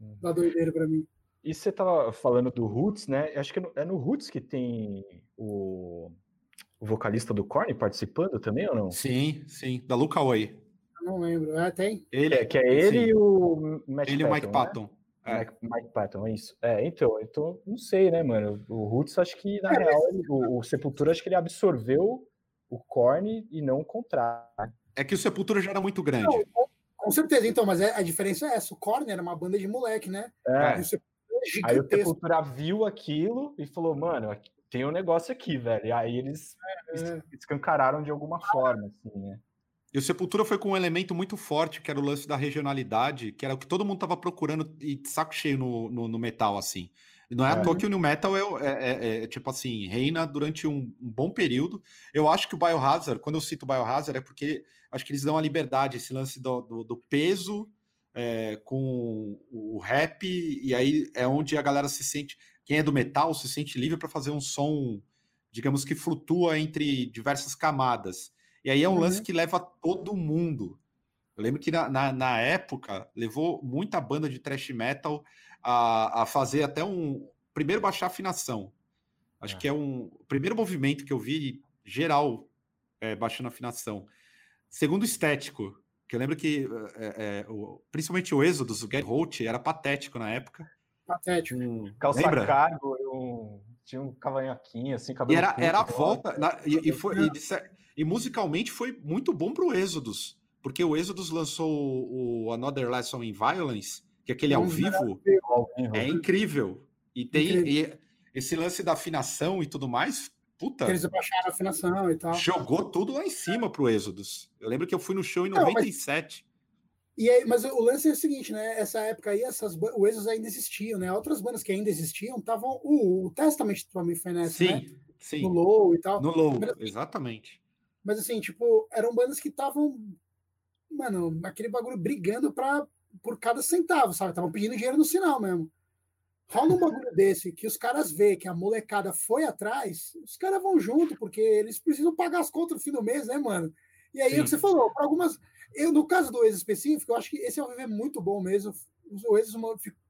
Speaker 3: uhum. da doideira para mim.
Speaker 2: E você tava falando do Roots, né? Acho que é no Roots que tem o, o vocalista do Korn participando também, ou não?
Speaker 1: Sim, sim. Da Luca Way.
Speaker 3: Não lembro. É, tem?
Speaker 2: Ele, é, que é ele sim. e o Matt
Speaker 1: Ele e o Mike Patton. Né?
Speaker 2: É. Mike, Mike Patton, é isso. É, então, então, não sei, né, mano? O Roots, acho que, na é, real, mas... o, o, Sepultura, acho que ele absorveu o Korn e não o contrário.
Speaker 1: É que o Sepultura já era muito grande. Não,
Speaker 3: com certeza, então, mas é, a diferença é essa. O Korn era uma banda de moleque, né?
Speaker 2: É. é aí o Sepultura viu aquilo e falou, mano, tem um negócio aqui, velho. E aí eles é, escancararam de alguma forma, assim, né?
Speaker 1: E o Sepultura foi com um elemento muito forte, que era o lance da regionalidade, que era o que todo mundo tava procurando e saco cheio no, no, no metal, assim. Não é, é à toa que o New Metal é, é, é, é tipo assim, reina durante um, um, bom período. Eu acho que o Biohazard, quando eu cito o Biohazard, é porque acho que eles dão a liberdade, esse lance do, do, do peso é, com o rap, e aí é onde a galera se sente, quem é do metal se sente livre para fazer um som, digamos que flutua entre diversas camadas. E aí é um uhum. lance que leva todo mundo. Eu lembro que na, na, na, época levou muita banda de thrash metal a, a fazer até um. Primeiro baixar afinação. Acho é. que é um. O primeiro movimento que eu vi geral é, baixando afinação. Segundo estético, que eu lembro que é, o, principalmente o Êxodos, o Gary Holt, era patético na época.
Speaker 3: Patético. Um,
Speaker 2: Calça lembra? cargo, um, tinha um cavanhaquinho assim, cabelo.
Speaker 1: E era, era a volta. Na, e, e, foi, e, e musicalmente foi muito bom para o Êxodos, porque o Êxodos lançou o Another Lesson in Violence, que é aquele ao vivo, é incrível. E tem incrível. E esse lance da afinação e tudo mais, puta.
Speaker 3: Eles baixaram a afinação e tal.
Speaker 1: Jogou tudo lá em cima pro Êxodos. Eu lembro que eu fui no show em Não, 97. Mas...
Speaker 3: E aí, mas o lance é o seguinte, né? Essa época aí, essas, o Exos ainda existiam, né? Outras bandas que ainda existiam estavam. O, o Testament também foi nessa,
Speaker 1: sim,
Speaker 3: né?
Speaker 1: Sim.
Speaker 3: No Low e tal.
Speaker 1: No Low, mas, exatamente.
Speaker 3: Mas assim, tipo, eram bandas que estavam, mano, aquele bagulho brigando pra, por cada centavo, sabe? Estavam pedindo dinheiro no sinal mesmo. Rola um bagulho desse que os caras vê que a molecada foi atrás, os caras vão junto, porque eles precisam pagar as contas no fim do mês, né, mano? E aí Sim. é o que você falou, para algumas. Eu, no caso do ex específico, eu acho que esse é um viver muito bom mesmo. O ex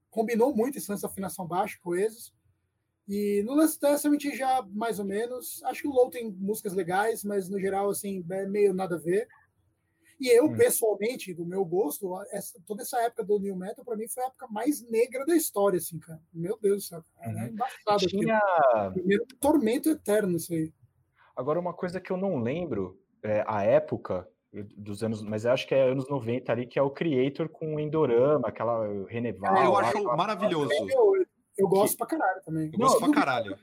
Speaker 3: combinou muito esse lance da afinação baixa com o Exos. E no Lance Testament já mais ou menos. Acho que o Low tem músicas legais, mas no geral, assim, é meio nada a ver. E eu, hum. pessoalmente, do meu gosto, essa, toda essa época do New Metal, para mim, foi a época mais negra da história, assim, cara. Meu Deus do céu. É uhum. embaçado. Tinha... Primeiro tormento eterno isso aí.
Speaker 2: Agora, uma coisa que eu não lembro, é, a época dos anos, mas eu acho que é anos 90 ali, que é o Creator com o Endorama, aquela Reneval.
Speaker 1: É, eu acho maravilhoso.
Speaker 3: Eu, eu gosto que... pra caralho também.
Speaker 1: Eu gosto não, pra caralho.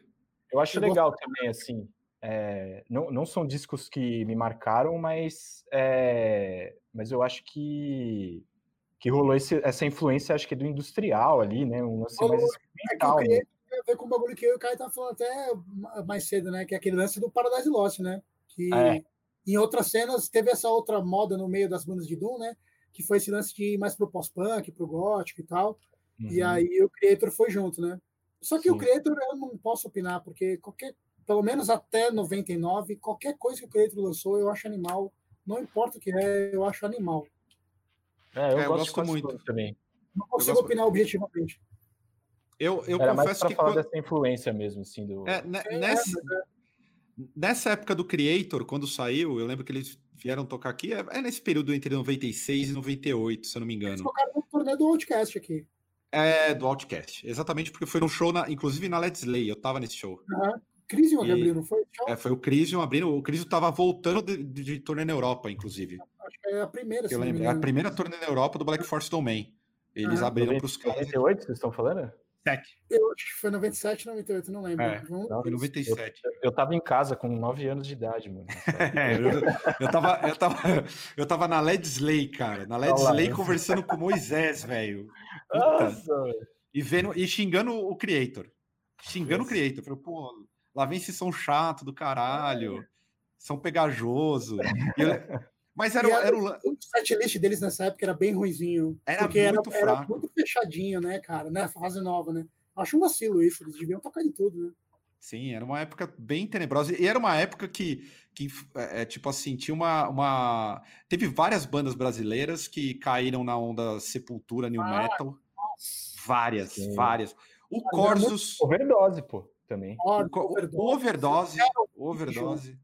Speaker 2: Eu acho eu legal gosto... também, assim. É, não, não são discos que me marcaram, mas, é, mas eu acho que, que rolou esse, essa influência, acho que do industrial ali, né? Um lance mais experimental.
Speaker 3: É né? Tem a ver com o bagulho que eu e o Caio tá falando até mais cedo, né? Que é aquele lance do Paradise Lost, né? Que é. Em outras cenas teve essa outra moda no meio das bandas de Doom, né? Que foi esse lance de ir mais pro pós-punk, pro gótico e tal. Uhum. E aí o Creator foi junto, né? Só que Sim. o Creator eu não posso opinar, porque qualquer, pelo menos até 99, qualquer coisa que o Creator lançou, eu acho animal. Não importa o que é, eu acho animal.
Speaker 2: É, eu, é, eu gosto, gosto muito também.
Speaker 3: Não consigo opinar objetivamente.
Speaker 1: Eu, eu Era confesso
Speaker 2: que. falar dessa influência mesmo, assim, do.
Speaker 1: É, é nessa, é. Nessa época do Creator, quando saiu, eu lembro que eles vieram tocar aqui, é, é nesse período entre 96 e 98, se eu não me engano. Eles
Speaker 3: tocaram no torneio do Outcast aqui.
Speaker 1: É, do Outcast. Exatamente, porque foi num show, na, inclusive na Let's Lay, eu tava nesse show.
Speaker 3: Uhum. Crisium e, abriu, não foi?
Speaker 1: É, foi o Crisium abrindo. O Crisium tava voltando de, de, de turnê na Europa, inclusive.
Speaker 3: Acho que é a primeira,
Speaker 1: eu lembro. É a primeira turnê na Europa do Black Force Domain. Eles uhum. abriram para os
Speaker 2: caras. 98, vocês estão falando?
Speaker 3: 97. Eu acho que foi 97, 98, não lembro. É,
Speaker 1: foi 97.
Speaker 2: Eu, eu tava em casa com 9 anos de idade, mano.
Speaker 1: é, eu, eu, tava, eu, tava, eu tava na Led Slay, cara. Na Led Slay conversando com Moisés, velho. E, vendo, e xingando o Creator. Xingando Nossa. o Creator. Falei, pô, lá vem esse som chato do caralho. É. São pegajoso. E eu, mas era, era, era o...
Speaker 3: o setlist deles nessa época era bem ruizinho.
Speaker 1: Era porque muito
Speaker 3: era, fraco. era muito fechadinho, né, cara? Né? Fase nova, né? Acho um vacilo isso, eles deviam tocar em tudo, né?
Speaker 1: Sim, era uma época bem tenebrosa. E era uma época que, que é, é, tipo assim, tinha uma, uma. Teve várias bandas brasileiras que caíram na onda Sepultura, New ah, Metal. Nossa. Várias, Sim. várias. O Mas Corsos.
Speaker 2: Overdose, pô, também.
Speaker 1: O, overdose. Overdose. overdose.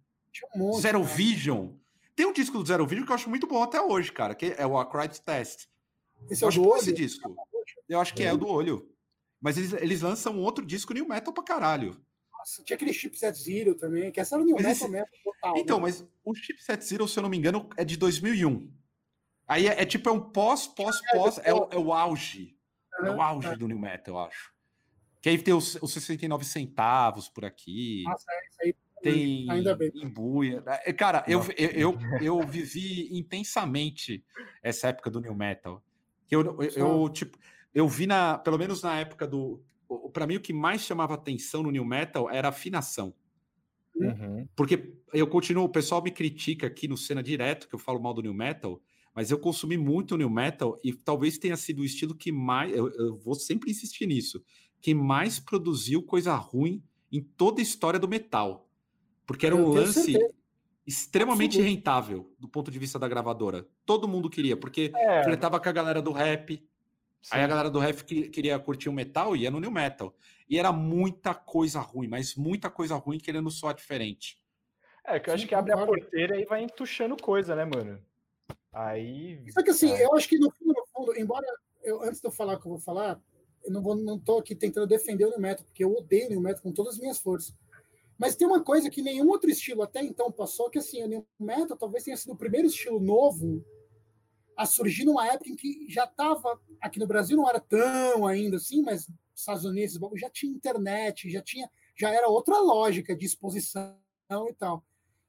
Speaker 1: Um Zero Vision. Tem um disco do Zero Vision que eu acho muito bom até hoje, cara, que é o A Cried Test.
Speaker 3: Esse eu é o do olho?
Speaker 1: esse disco. Eu acho que é, é o do olho. Mas eles, eles lançam outro disco New Metal pra caralho.
Speaker 3: Nossa, tinha aquele Chipset Zero também, que essa era o New mas Metal esse... mesmo.
Speaker 1: Total, então, né? mas o Chipset Zero, se eu não me engano, é de 2001. Aí é, é tipo, é um pós, pós, é, pós, é, o, é o auge. É, é o auge é. do New Metal, eu acho. Que aí tem os, os 69 centavos por aqui.
Speaker 3: Nossa, é isso aí
Speaker 1: tem Ainda bem. embuia. É, cara, eu, eu, eu, eu, vivi intensamente essa época do New Metal. Eu, eu, eu, tipo, eu vi na, pelo menos na época do. Para mim, o que mais chamava atenção no New Metal era a afinação.
Speaker 2: Uhum.
Speaker 1: Porque eu continuo, o pessoal me critica aqui no cena direto, que eu falo mal do New Metal, mas eu consumi muito New Metal e talvez tenha sido o estilo que mais. Eu, eu vou sempre insistir nisso. Que mais produziu coisa ruim em toda a história do metal. Porque era um lance extremamente Absoluto. rentável do ponto de vista da gravadora. Todo mundo queria, porque é. flertava com a galera do rap. Sim. Aí a galera do rap queria curtir o metal e ia no new metal. E era muita coisa ruim, mas muita coisa ruim querendo soar diferente.
Speaker 2: É, que eu Sim, acho que abre a porteira e vai entuchando coisa, né, mano? Aí.
Speaker 3: Só que assim, é. eu acho que no fundo, no fundo, embora eu, antes de eu falar o que eu vou falar, eu não, vou, não tô aqui tentando defender o New Metal, porque eu odeio o New Metal com todas as minhas forças. Mas tem uma coisa que nenhum outro estilo até então passou, que assim, o New Metal talvez tenha sido o primeiro estilo novo a surgir numa época em que já estava, aqui no Brasil não era tão ainda assim, mas nos Estados Unidos já tinha internet, já tinha, já era outra lógica de exposição e tal.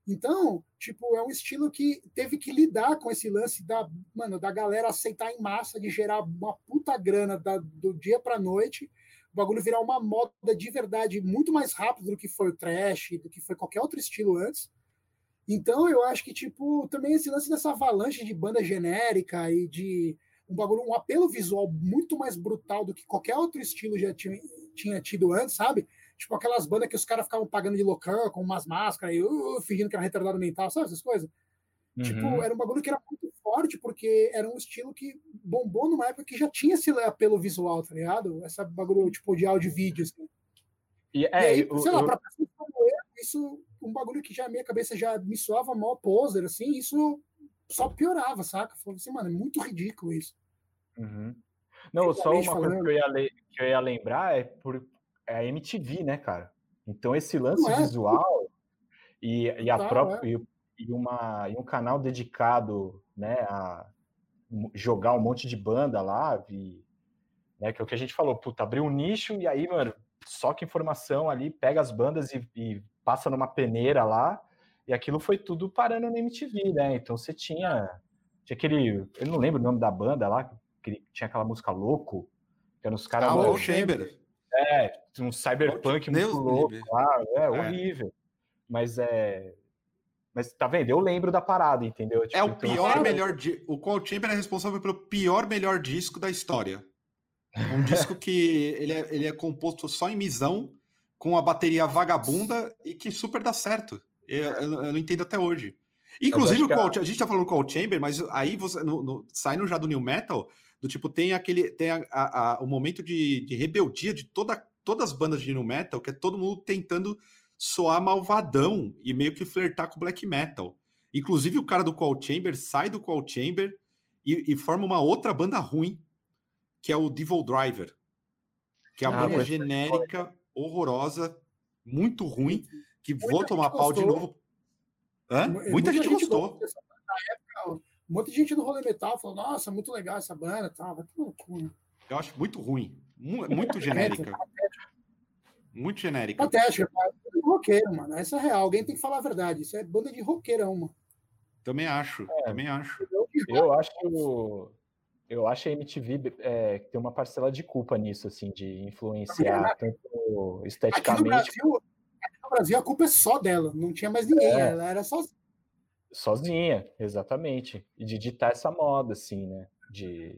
Speaker 3: Então, tipo, é um estilo que teve que lidar com esse lance da, mano, da galera aceitar em massa, de gerar uma puta grana da, do dia para noite o bagulho virar uma moda de verdade muito mais rápido do que foi o trash, do que foi qualquer outro estilo antes. Então eu acho que, tipo, também esse lance dessa avalanche de banda genérica e de um bagulho, um apelo visual muito mais brutal do que qualquer outro estilo já tinha, tinha tido antes, sabe? Tipo aquelas bandas que os caras ficavam pagando de loucão com umas máscaras e uh, fingindo que era retardado mental, sabe? Essas coisas. Tipo, uhum. Tipo, era um bagulho que era muito forte, porque era um estilo que bombou numa época que já tinha esse apelo visual, tá ligado? Essa bagulho tipo de áudio e vídeo. Assim.
Speaker 2: E, é,
Speaker 3: e aí, eu, sei lá, pra pessoa como eu, isso, um bagulho que já a minha cabeça já me soava mó poser, assim, isso só piorava, saca? Falei assim, mano, é muito ridículo isso.
Speaker 2: Uhum. Não, só uma coisa que eu, ia que eu ia lembrar é por é a MTV, né, cara? Então esse lance é, visual e, e a própria é e, uma, e um canal dedicado né, a jogar um monte de banda lá, e, né, que é o que a gente falou, puta, abriu um nicho e aí, mano, só que informação ali, pega as bandas e, e passa numa peneira lá, e aquilo foi tudo parando na MTV, né? Então você tinha, tinha aquele, eu não lembro o nome da banda lá, que tinha aquela música Louco, que eram os caras.
Speaker 1: Ah, o Chamber.
Speaker 2: É, um cyberpunk muito louco lá, é, é, horrível. Mas é, mas tá vendo? Eu lembro da parada, entendeu?
Speaker 1: Tipo, é o então, pior, melhor. Di... O Cold Chamber é responsável pelo pior, melhor disco da história. Um disco que ele é, ele é composto só em misão, com a bateria vagabunda e que super dá certo. Eu, eu, eu não entendo até hoje. Inclusive, o a... a gente tá falando Cold Chamber, mas aí você, no, no, saindo já do New Metal, do tipo, tem aquele. Tem a, a, a, o momento de, de rebeldia de toda, todas as bandas de New Metal, que é todo mundo tentando soar malvadão e meio que flertar com black metal. Inclusive, o cara do Cold Chamber sai do Cold Chamber e, e forma uma outra banda ruim, que é o Devil Driver. Que é a ah, banda genérica, horrorosa, muito ruim, que Muita vou tomar pau de novo Hã? Muita, Muita gente, gente gostou. gostou.
Speaker 3: Na época, um monte de gente do rolê metal falou: Nossa, muito legal essa banda. Tá,
Speaker 1: Eu acho muito ruim. Muito genérica. muito genérica.
Speaker 3: Patética, roqueiro, mano. Essa é real. Alguém tem que falar a verdade. Isso é banda de roqueirão, mano.
Speaker 1: Também acho, é, também acho.
Speaker 2: Eu acho eu acho a MTV é, tem uma parcela de culpa nisso, assim, de influenciar tanto esteticamente.
Speaker 3: Aqui no Brasil, Brasil a culpa é só dela, não tinha mais ninguém, é. ela era sozinha.
Speaker 2: Sozinha, exatamente. E de ditar essa moda, assim, né? De.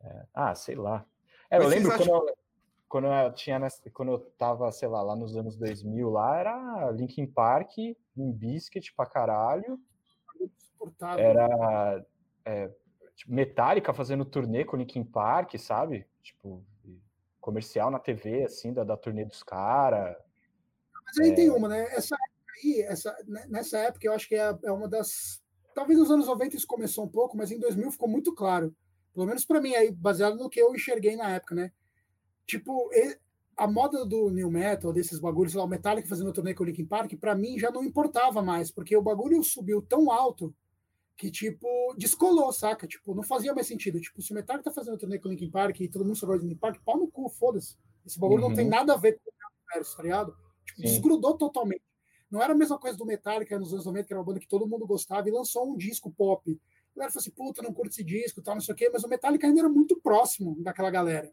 Speaker 2: É, ah, sei lá. É, eu lembro quando, eu, quando eu tinha nessa, quando eu tava, sei lá, lá nos anos 2000, lá era Linkin Park, um biscuit pra caralho. Era é, tipo, Metallica fazendo turnê com Linkin Park, sabe? Tipo, comercial na TV, assim, da, da turnê dos caras.
Speaker 3: Mas aí é... tem uma, né? Essa época aí, essa, né, nessa época, eu acho que é, é uma das. Talvez nos anos 90 isso começou um pouco, mas em 2000 ficou muito claro. Pelo menos para mim, aí, baseado no que eu enxerguei na época, né? Tipo, a moda do new metal, desses bagulhos lá, o Metallica fazendo o turnê com o Linkin Park, para mim já não importava mais, porque o bagulho subiu tão alto que, tipo, descolou, saca? Tipo, não fazia mais sentido. Tipo, se o Metallica tá fazendo o turnê com o Linkin Park e todo mundo gosta de Linkin Park, pau no cu, foda-se. Esse bagulho uhum. não tem uhum. nada a ver com o universo, tá ligado? Tipo, desgrudou totalmente. Não era a mesma coisa do Metallica nos anos 90, que era uma banda que todo mundo gostava, e lançou um disco pop. A galera falou assim, puta, não curto esse disco, tal, não sei o quê, mas o Metallica ainda era muito próximo daquela galera.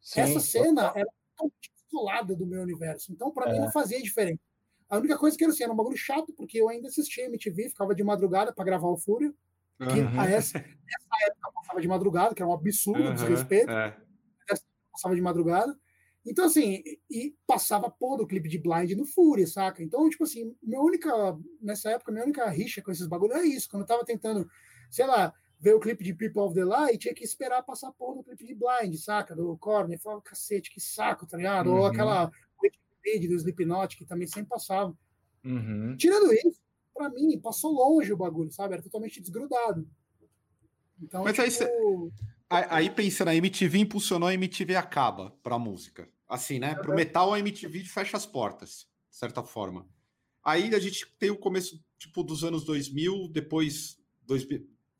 Speaker 3: Sim, Essa cena era totalmente isolada do meu universo. Então, para é. mim, não fazia diferença. A única coisa que era assim, era um bagulho chato, porque eu ainda assistia MTV, ficava de madrugada para gravar o Fúria. Que uhum. a essa, nessa época passava de madrugada, que era um absurdo, uhum. desrespeito. É. Passava de madrugada. Então, assim, e passava pô do clipe de Blind no Fúria, saca? Então, tipo assim, minha única, nessa época, minha única rixa com esses bagulhos é isso. Quando eu tava tentando, sei lá, ver o clipe de People of the Light, tinha que esperar passar pô do clipe de Blind, saca? Do Korn, e falava, cacete, que saco, tá ligado? Uhum. Ou aquela do Slipknot, que também sempre passava. Uhum. Tirando isso, pra mim, passou longe o bagulho, sabe? Era totalmente desgrudado.
Speaker 1: Então, Mas tipo... aí Aí pensando, a MTV impulsionou, a MTV acaba para a música. Assim, né? Para o metal, a MTV fecha as portas, de certa forma. Aí a gente tem o começo tipo dos anos 2000, depois dois,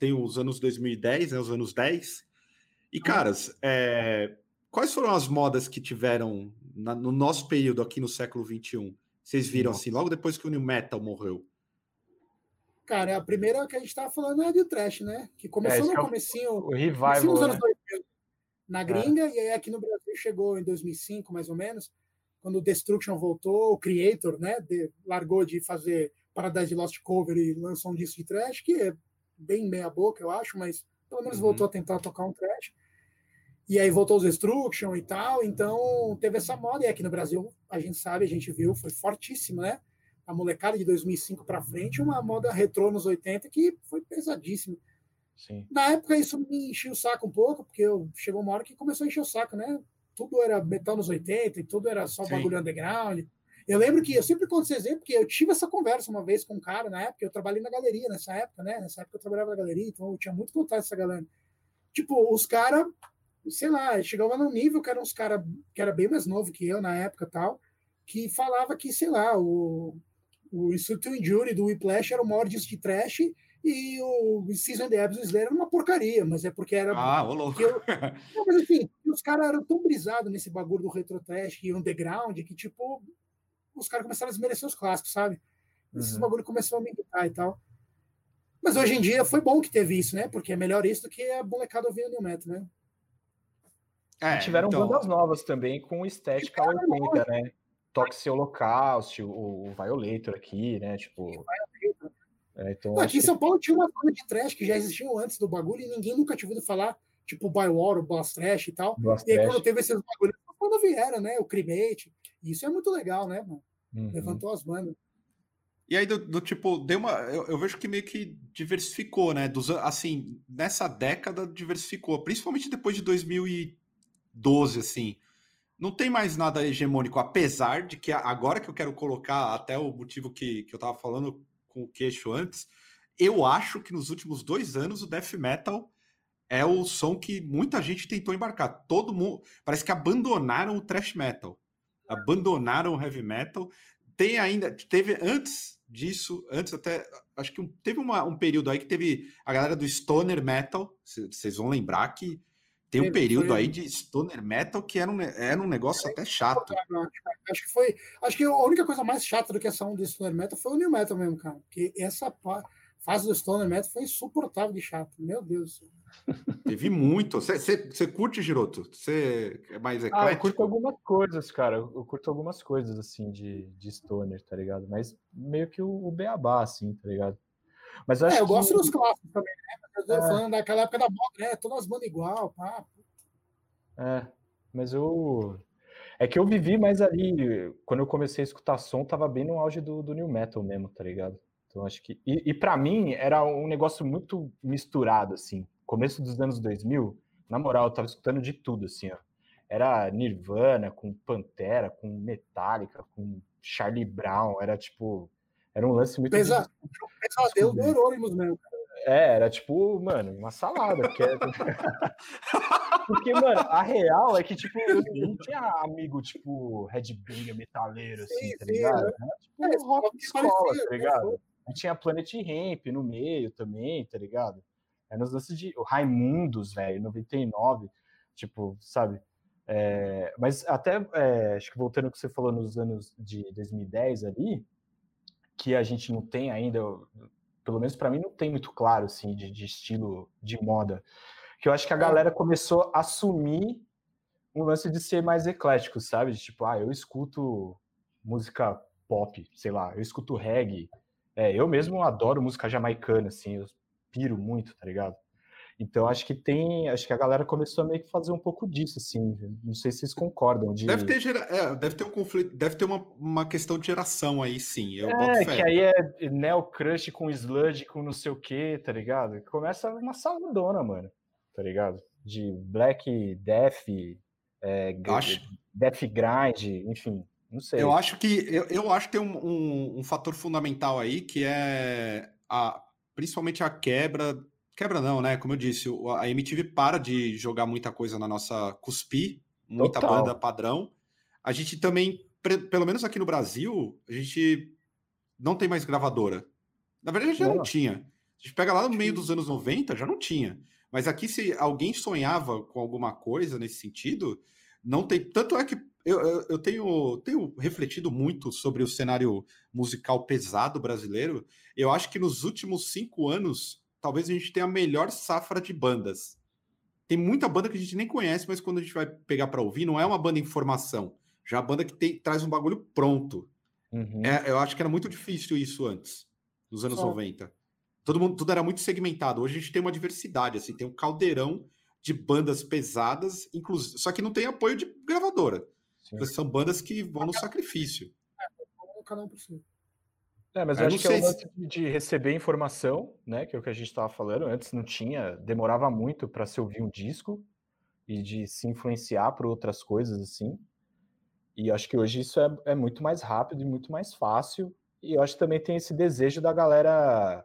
Speaker 1: tem os anos 2010, né, os anos 10. E, uhum. caras, é, quais foram as modas que tiveram na, no nosso período aqui no século 21? Vocês viram assim, logo depois que o New Metal morreu?
Speaker 3: Cara, a primeira que a gente estava falando é do Trash, né? Que começou é, no é comecinho,
Speaker 2: o, revival, nos anos né? 2000,
Speaker 3: na gringa, é. e aí aqui no Brasil chegou em 2005, mais ou menos, quando o Destruction voltou, o Creator, né, de, largou de fazer Paradise Lost Cover e lançou um disco de trash, que é bem meia boca, eu acho, mas pelo menos uhum. voltou a tentar tocar um trash. E aí voltou os Destruction e tal, então teve essa moda, e aqui no Brasil, a gente sabe, a gente viu, foi fortíssimo, né? a molecada de 2005 para frente, uma moda retrô nos 80 que foi pesadíssima. Sim. Na época isso me encheu o saco um pouco, porque eu, chegou uma hora que começou a encher o saco, né? Tudo era metal nos 80 e tudo era só Sim. bagulho underground. Eu lembro que eu sempre conto esse exemplo, porque eu tive essa conversa uma vez com um cara na época, eu trabalhei na galeria nessa época, né? Nessa época eu trabalhava na galeria, então eu tinha muito contato com essa galera. Tipo, os caras, sei lá, chegava num nível que eram uns caras que era bem mais novo que eu na época tal, que falava que, sei lá, o, o Insult to Injury do Whiplash era o maior disco de trash e o Season the Abs Slayer era uma porcaria, mas é porque era.
Speaker 1: Ah, ô louco.
Speaker 3: Eu... Não, mas assim, os caras eram tão brisados nesse bagulho do retro trash e underground que, tipo, os caras começaram a desmerecer os clássicos, sabe? Esses uhum. bagulho começou a me irritar e tal. Mas hoje em dia foi bom que teve isso, né? Porque é melhor isso do que a molecada ouvindo New Metal, né?
Speaker 2: É, e tiveram então... bandas novas também com estética 80, né? Toxic Holocaust, o, o Violator aqui, né? Tipo.
Speaker 3: É, então, aqui em São Paulo tinha uma banda de trash que já existiam antes do bagulho e ninguém nunca tinha ouvido falar. tipo o Blast Trash e tal. Blast e aí, quando teve esses bagulhos, quando vieram, né? O Cremate. Isso é muito legal, né, mano? Uhum. Levantou as bandas.
Speaker 1: E aí, do, do, tipo, deu uma. Eu, eu, vejo que meio que diversificou, né? Dos, assim, nessa década diversificou, principalmente depois de 2012, assim. Não tem mais nada hegemônico, apesar de que agora que eu quero colocar até o motivo que, que eu tava falando com o queixo antes, eu acho que nos últimos dois anos o death metal é o som que muita gente tentou embarcar. Todo mundo. Parece que abandonaram o thrash metal. Abandonaram o heavy metal. Tem ainda. Teve antes disso, antes até. Acho que um, teve uma, um período aí que teve a galera do Stoner Metal. Vocês vão lembrar que tem um período aí de Stoner Metal que era um, era um negócio até chato.
Speaker 3: Acho que foi. Acho que a única coisa mais chata do que essa onda de Stoner Metal foi o New Metal mesmo, cara. Porque essa fase do Stoner Metal foi insuportável de chato. Meu Deus.
Speaker 1: Teve muito. Você curte, Giroto? Você é mais eclético? Ah,
Speaker 2: eu curto algumas coisas, cara. Eu curto algumas coisas, assim, de, de Stoner, tá ligado? Mas meio que o, o beabá, assim, tá ligado?
Speaker 3: Mas é, eu que... gosto dos clássicos também, né? Eu é. falando daquela época da moda, né? Todas as bandas igual, pá.
Speaker 2: É, mas eu... É que eu vivi mais ali, quando eu comecei a escutar som, tava bem no auge do, do New Metal mesmo, tá ligado? Então acho que... E, e para mim, era um negócio muito misturado, assim começo dos anos 2000, na moral, eu tava escutando de tudo, assim, ó. Era Nirvana, com Pantera, com Metallica, com Charlie Brown, era tipo. Era um lance muito.
Speaker 3: Pesa... Pesadelo do Eurônimos mesmo.
Speaker 2: É, era tipo, mano, uma salada. Porque, é porque, mano, a real é que, tipo, eu não tinha amigo, tipo, Red Banger metaleiro, assim, sim, tá ligado? Sim, era, tipo, é, rock de escola, tá ligado? E tinha Planet Ramp no meio também, tá ligado? É nos lances de o Raimundos, velho, 99, tipo, sabe? É, mas até, é, acho que voltando ao que você falou nos anos de 2010 ali, que a gente não tem ainda, pelo menos para mim não tem muito claro, assim, de, de, estilo de moda, que eu acho que a é. galera começou a assumir um lance de ser mais eclético, sabe? De, tipo, ah, eu escuto música pop, sei lá, eu escuto reggae, é, eu mesmo adoro música jamaicana, assim, eu piro muito, tá ligado? Então acho que tem, acho que a galera começou a meio que fazer um pouco disso, assim. Não sei se vocês concordam. De...
Speaker 1: Deve ter gera... é, deve ter um conflito, deve ter uma, uma questão de geração aí, sim. Eu
Speaker 2: é, que aí é Neo Crush com Sludge com não sei o que, tá ligado? Começa uma saladona, mano, tá ligado? De Black Death, é, acho... Death Grind, enfim, não sei.
Speaker 1: Eu acho que eu, eu acho que tem um, um, um fator fundamental aí que é a principalmente a quebra. Quebra não, né? Como eu disse, a MTV para de jogar muita coisa na nossa cuspi, muita Total. banda padrão. A gente também, pelo menos aqui no Brasil, a gente não tem mais gravadora. Na verdade, já não, não tinha. A gente pega lá no meio dos anos 90, já não tinha. Mas aqui, se alguém sonhava com alguma coisa nesse sentido, não tem. Tanto é que eu, eu, eu tenho, tenho refletido muito sobre o cenário musical pesado brasileiro. Eu acho que nos últimos cinco anos, talvez a gente tenha a melhor safra de bandas. Tem muita banda que a gente nem conhece, mas quando a gente vai pegar para ouvir, não é uma banda em formação. Já a banda que tem, traz um bagulho pronto. Uhum. É, eu acho que era muito difícil isso antes, nos anos Só. 90. Todo mundo, tudo era muito segmentado. Hoje a gente tem uma diversidade, assim, tem um caldeirão de bandas pesadas, inclusive, só que não tem apoio de gravadora. Sim. São bandas que vão no sacrifício.
Speaker 2: Cada um por si. É, mas eu, eu acho que é o lance se... de receber informação, né? Que é o que a gente estava falando. Antes não tinha, demorava muito para se ouvir um disco e de se influenciar por outras coisas assim. E acho que hoje isso é, é muito mais rápido e muito mais fácil. E eu acho que também tem esse desejo da galera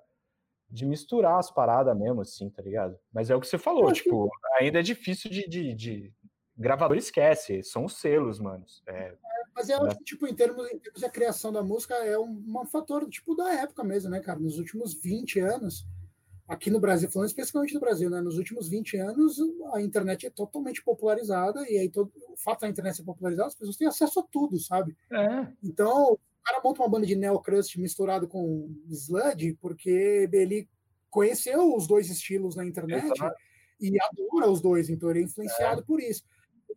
Speaker 2: de misturar as paradas mesmo, assim, tá ligado? Mas é o que você falou, tipo, que... ainda é difícil de, de, de, Gravador esquece, são os selos, mano. É, é,
Speaker 3: mas eu acho que, tipo, em termos, em termos da criação da música, é um, um fator, tipo, da época mesmo, né, cara? Nos últimos 20 anos, aqui no Brasil, falando especificamente do Brasil, né? Nos últimos 20 anos, a internet é totalmente popularizada, e aí todo, o fato da internet ser popularizada, as pessoas têm acesso a tudo, sabe? É. Então, o cara monta uma banda de neocrust misturado com sludge, porque ele conheceu os dois estilos na internet Exato. e adora os dois, então ele é influenciado é. por isso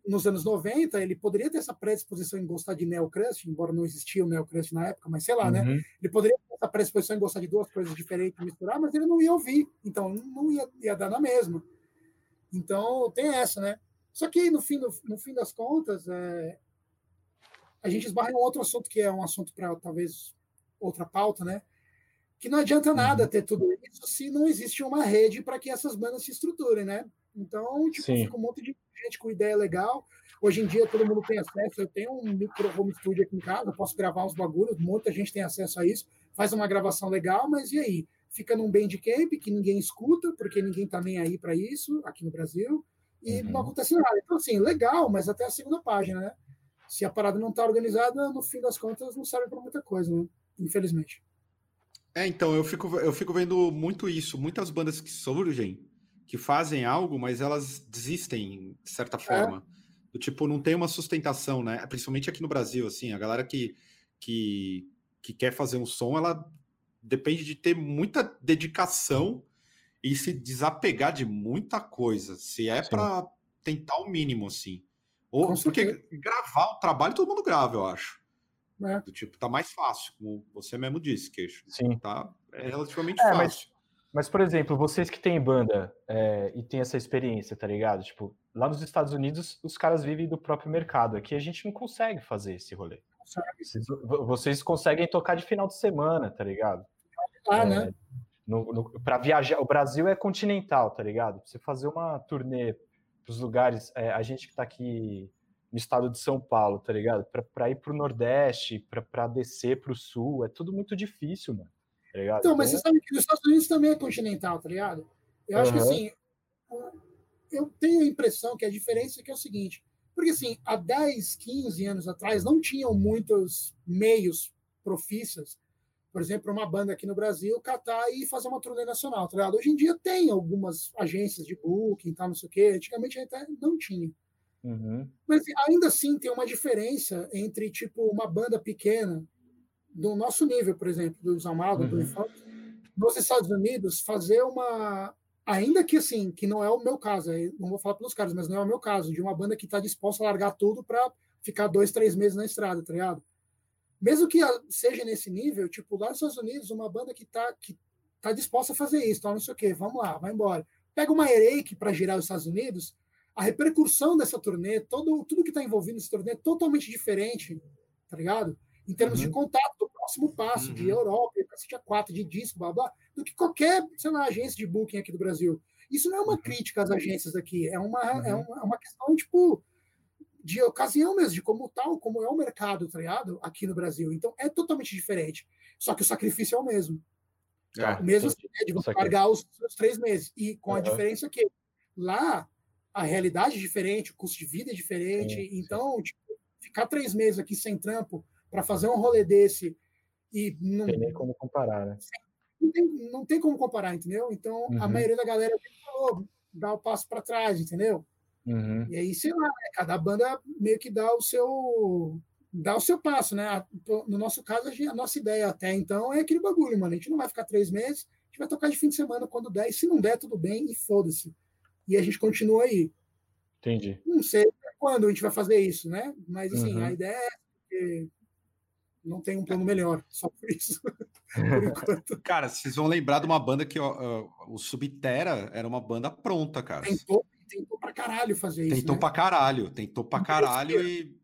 Speaker 3: nos anos 90, ele poderia ter essa predisposição em gostar de neocrust, embora não existia o neocrust na época, mas sei lá, né? uhum. né? Ele poderia ter essa predisposição em gostar de duas coisas diferentes, misturar, mas ele não ia ouvir, então não ia, ia dar na mesma. Então tem essa, né? Só que no fim, no, no fim das contas, é, a gente esbarra em um outro assunto que é um assunto para talvez outra pauta, né? Que não adianta nada uhum. ter tudo isso se não existe uma rede para que essas bandas se estruturem, né? Então, tipo, Sim. fica um monte de gente com ideia legal. Hoje em dia todo mundo tem acesso. Eu tenho um micro home studio aqui em casa, posso gravar uns bagulhos, muita gente tem acesso a isso, faz uma gravação legal, mas e aí? Fica num bandcamp que ninguém escuta, porque ninguém tá nem aí para isso aqui no Brasil, e uhum. não acontece nada. Então, assim, legal, mas até a segunda página, né? Se a parada não tá organizada, no fim das contas, não serve para muita coisa, né? Infelizmente.
Speaker 1: É, então, eu fico, eu fico vendo muito isso. Muitas bandas que surgem, que fazem algo, mas elas desistem, de certa é. forma. É. Do tipo, não tem uma sustentação, né? Principalmente aqui no Brasil, assim, a galera que, que, que quer fazer um som, ela depende de ter muita dedicação e se desapegar de muita coisa. Se é para tentar o mínimo, assim. Ou porque gravar o trabalho todo mundo grava, eu acho. É. Do tipo, tá mais fácil, como você mesmo disse, queixo.
Speaker 2: Sim.
Speaker 1: Tá, é relativamente é, fácil.
Speaker 2: Mas, por exemplo, vocês que têm banda é, e têm essa experiência, tá ligado? Tipo, lá nos Estados Unidos, os caras vivem do próprio mercado. Aqui a gente não consegue fazer esse rolê. Vocês, vocês conseguem tocar de final de semana, tá ligado?
Speaker 3: Ah, né?
Speaker 2: No, no, para viajar, o Brasil é continental, tá ligado? Você fazer uma turnê para os lugares, é, a gente que está aqui no estado de São Paulo, tá ligado? Para ir para o Nordeste, para descer para o Sul, é tudo muito difícil, mano. Tá ligado?
Speaker 3: Então, mas então... você sabe que os Estados Unidos também é continental, tá ligado? Eu acho uhum. que assim, eu tenho a impressão que a diferença é que é o seguinte, porque assim, há 10, 15 anos atrás não tinham muitos meios profícios por exemplo, uma banda aqui no Brasil catar e fazer uma turnê nacional, tá ligado? Hoje em dia tem algumas agências de booking, tal, não sei o quê. Antigamente até não tinha.
Speaker 2: Uhum.
Speaker 3: Mas ainda assim tem uma diferença entre, tipo, uma banda pequena, do nosso nível, por exemplo, do Zamaldo, uhum. do Infante, nos Estados Unidos, fazer uma. Ainda que assim, que não é o meu caso, não vou falar pelos caras, mas não é o meu caso, de uma banda que está disposta a largar tudo para ficar dois, três meses na estrada, tá ligado? mesmo que seja nesse nível, tipo, lá nos Estados Unidos, uma banda que está que tá disposta a fazer isso, tá, não sei o quê, vamos lá, vai embora. Pega uma Ereik para girar os Estados Unidos, a repercussão dessa turnê, todo, tudo que está envolvido nesse turnê é totalmente diferente, tá ligado? Em termos uhum. de contato, do próximo passo, uhum. de Europa, cacete a quatro, de disco, blá, blá, do que qualquer, sei lá, agência de booking aqui do Brasil. Isso não é uma uhum. crítica às agências aqui, é uma, é uhum. uma, é uma questão, tipo, de ocasião mesmo, de como tal, como é o mercado, tá ligado? Aqui no Brasil. Então é totalmente diferente. Só que o sacrifício é o mesmo. É, o mesmo assim, é de você pagar os, os, três meses. E com a diferença que lá a realidade é diferente, o custo de vida é diferente. Sim, então, sim. Tipo, ficar três meses aqui sem trampo para fazer um rolê desse e
Speaker 2: não tem nem como comparar, né?
Speaker 3: Não tem, não tem como comparar, entendeu? Então, uhum. a maioria da galera falou, dá o passo para trás, entendeu?
Speaker 2: Uhum.
Speaker 3: E aí, sei lá, né, cada banda meio que dá o seu dá o seu passo, né? No nosso caso, a, nossa ideia até então é aquele bagulho, mano. A gente não vai ficar três meses, a gente vai tocar de fim de semana quando der, e se não der, tudo bem, e foda-se. E a gente continua aí.
Speaker 2: Entendi.
Speaker 3: Não sei quando a gente vai fazer isso, né? Mas assim, uhum. a ideia é não tem um plano melhor, só por isso.
Speaker 1: por cara, vocês vão lembrar de uma banda que ó, o Subterra era uma banda pronta, cara.
Speaker 3: Tentou tentou pra caralho fazer
Speaker 1: tentou
Speaker 3: isso.
Speaker 1: Tentou né? pra caralho, tentou pra caralho e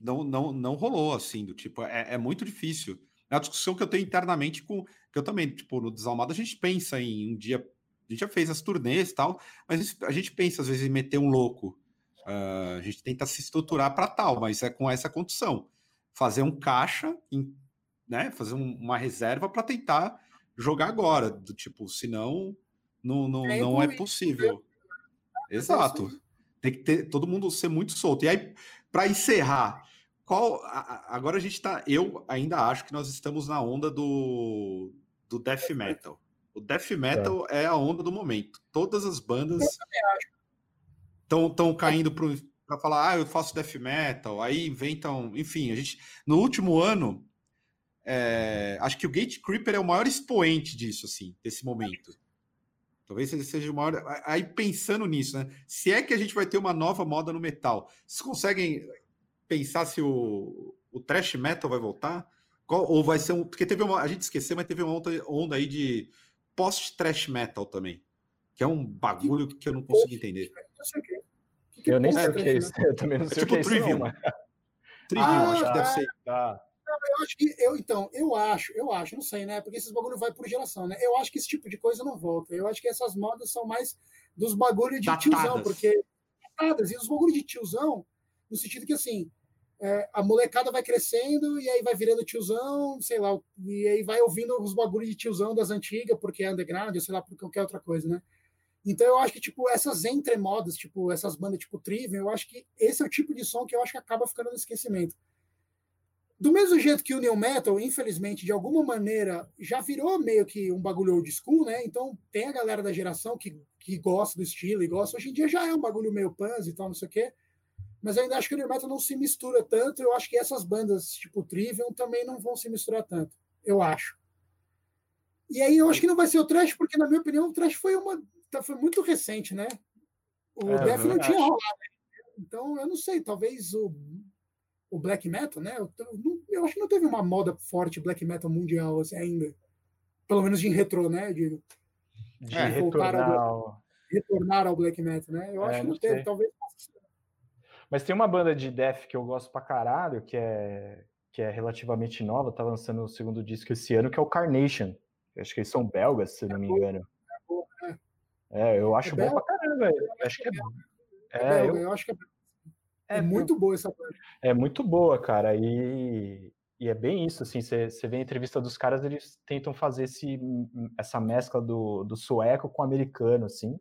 Speaker 1: não, não, não rolou, assim, do tipo, é, é muito difícil. É uma discussão que eu tenho internamente com. Que eu também, tipo, no Desalmado a gente pensa em um dia. A gente já fez as turnês e tal, mas a gente pensa às vezes em meter um louco. Uh, a gente tenta se estruturar para tal, mas é com essa condição. Fazer um caixa, em, né? Fazer um, uma reserva para tentar jogar agora. Do tipo, senão não, não, é, não é possível. Exato. Tem que ter todo mundo ser muito solto. E aí, para encerrar, qual agora a gente está? Eu ainda acho que nós estamos na onda do, do death metal. O death metal é, é a onda do momento. Todas as bandas estão caindo para falar, ah, eu faço death metal. Aí inventam, enfim, a gente no último ano é, acho que o Gate Creeper é o maior expoente disso, assim, desse momento. Talvez ele seja o maior. Aí pensando nisso, né? Se é que a gente vai ter uma nova moda no metal, vocês conseguem pensar se o, o thrash metal vai voltar? Qual, ou vai ser um. Porque teve uma. A gente esqueceu, mas teve uma onda, onda aí de post-thrash metal também. Que é um bagulho que eu não consigo entender.
Speaker 2: Eu, sei que eu nem sei o que é isso. Eu também não sei é tipo o que é
Speaker 1: Trivium.
Speaker 2: Isso,
Speaker 1: Trivium, ah, acho que deve ser.
Speaker 3: Tá. eu acho que eu então, eu acho, eu acho, não sei, né? Porque esses bagulho vai por geração, né? Eu acho que esse tipo de coisa não volta. Eu acho que essas modas são mais dos bagulhos de Datadas. tiozão, porque datadas e os bagulhos de tiozão, no sentido que assim, é, a molecada vai crescendo e aí vai virando tiozão, sei lá, e aí vai ouvindo os bagulhos de tiozão das antigas, porque é underground, sei lá, por qualquer outra coisa, né? Então eu acho que, tipo, essas entremodas, tipo, essas bandas tipo Trivium, eu acho que esse é o tipo de som que eu acho que acaba ficando no esquecimento. Do mesmo jeito que o New Metal, infelizmente, de alguma maneira, já virou meio que um bagulho old school, né? Então tem a galera da geração que, que gosta do estilo e gosta. Hoje em dia já é um bagulho meio pans e tal, não sei o quê mas eu ainda acho que o New Metal não se mistura tanto. Eu acho que essas bandas, tipo Trivium, também não vão se misturar tanto. Eu acho. E aí eu acho que não vai ser o Trash, porque, na minha opinião, o Trash foi uma. Tá, foi muito recente, né? O é, Def não tinha rolado. Então, eu não sei, talvez o, o Black Metal, né? Eu, eu, acho que não teve uma moda forte Black Metal mundial assim, ainda. Pelo menos de retro, né? De,
Speaker 2: de é, retornar, ao,
Speaker 3: retornar ao Black Metal, né? Eu acho é, que não, não teve. Talvez
Speaker 2: mas tem uma banda de death que eu gosto pra caralho, que é, que é relativamente nova, tá lançando o segundo disco esse ano, que é o Carnation. Acho que eles são belgas, se não me engano. É, eu acho é bom pra caralho, velho. Acho que é bom.
Speaker 3: É, eu... eu acho que é, é, é muito boa essa banda.
Speaker 2: É muito boa, cara. E, e é bem isso, assim, você vê a entrevista dos caras, eles tentam fazer esse, essa mescla do, do sueco com o americano, assim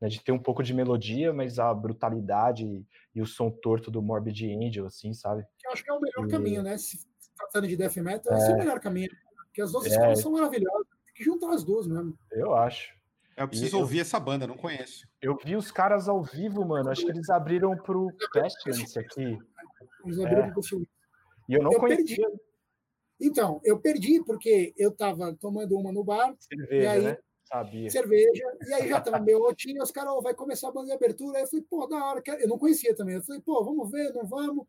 Speaker 2: né, de ter um pouco de melodia, mas a brutalidade e, e o som torto do Morbid Angel, assim, sabe?
Speaker 3: Eu acho que é o melhor e... caminho, né? Se tratando de death metal, é... esse é o melhor caminho. Porque as duas é... escolas são maravilhosas. Tem que juntar as duas mesmo.
Speaker 2: Eu acho.
Speaker 1: Eu preciso e ouvir eu... essa banda, não conheço.
Speaker 2: Eu vi os caras ao vivo, mano. Acho que eles abriram pro Pestilence aqui.
Speaker 3: Eles abriram é. pro Pestilence.
Speaker 2: E eu não eu conhecia.
Speaker 3: Perdi. Então, eu perdi porque eu tava tomando uma no bar.
Speaker 2: Cerveja,
Speaker 3: e aí,
Speaker 2: né? Sabia.
Speaker 3: cerveja, e aí já tava meu tinha os caras, oh, vai começar a banda de abertura, aí eu falei, pô, da hora, eu não conhecia também, eu falei, pô, vamos ver, não vamos,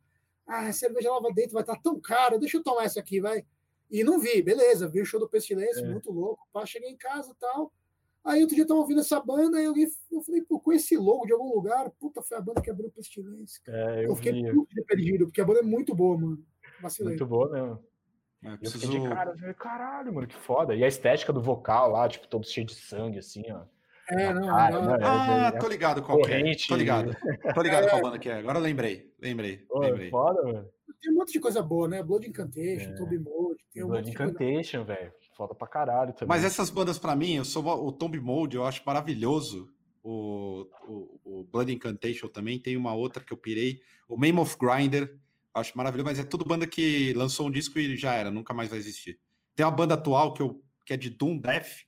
Speaker 3: ah, a cerveja lá dentro vai estar tá tão cara, deixa eu tomar essa aqui, vai, e não vi, beleza, vi o show do Pestilência, é. muito louco, pá, cheguei em casa e tal, aí outro dia tava ouvindo essa banda, e alguém, eu falei, pô, com esse logo de algum lugar, puta, foi a banda que abriu o Pestilência,
Speaker 2: é, eu, eu
Speaker 3: fiquei
Speaker 2: vi.
Speaker 3: muito perdido, porque a banda é muito boa, mano,
Speaker 2: vacilei. Muito boa mesmo. É, preciso... Eu fiquei de cara, falei, caralho, mano, que foda. E a estética do vocal lá, tipo, todo cheio de sangue, assim, ó.
Speaker 3: É, não, cara, não.
Speaker 1: É, ah, tô ligado qual corrente. é. Tô ligado. Tô ligado é. qual banda que é. Agora lembrei, lembrei, Pô, lembrei.
Speaker 2: Foda, mano.
Speaker 3: Tem um monte de coisa boa, né? Blood Incantation, é. Tomb Mode. Tem um
Speaker 2: Blood Incantation, velho. Foda pra caralho também.
Speaker 1: Mas essas bandas, pra mim, eu sou o Tomb Mode, eu acho maravilhoso. O, o, o Blood Incantation também. Tem uma outra que eu pirei. O Mame of Grinder Acho maravilhoso, mas é tudo banda que lançou um disco e já era, nunca mais vai existir. Tem uma banda atual que, eu, que é de Doom Death,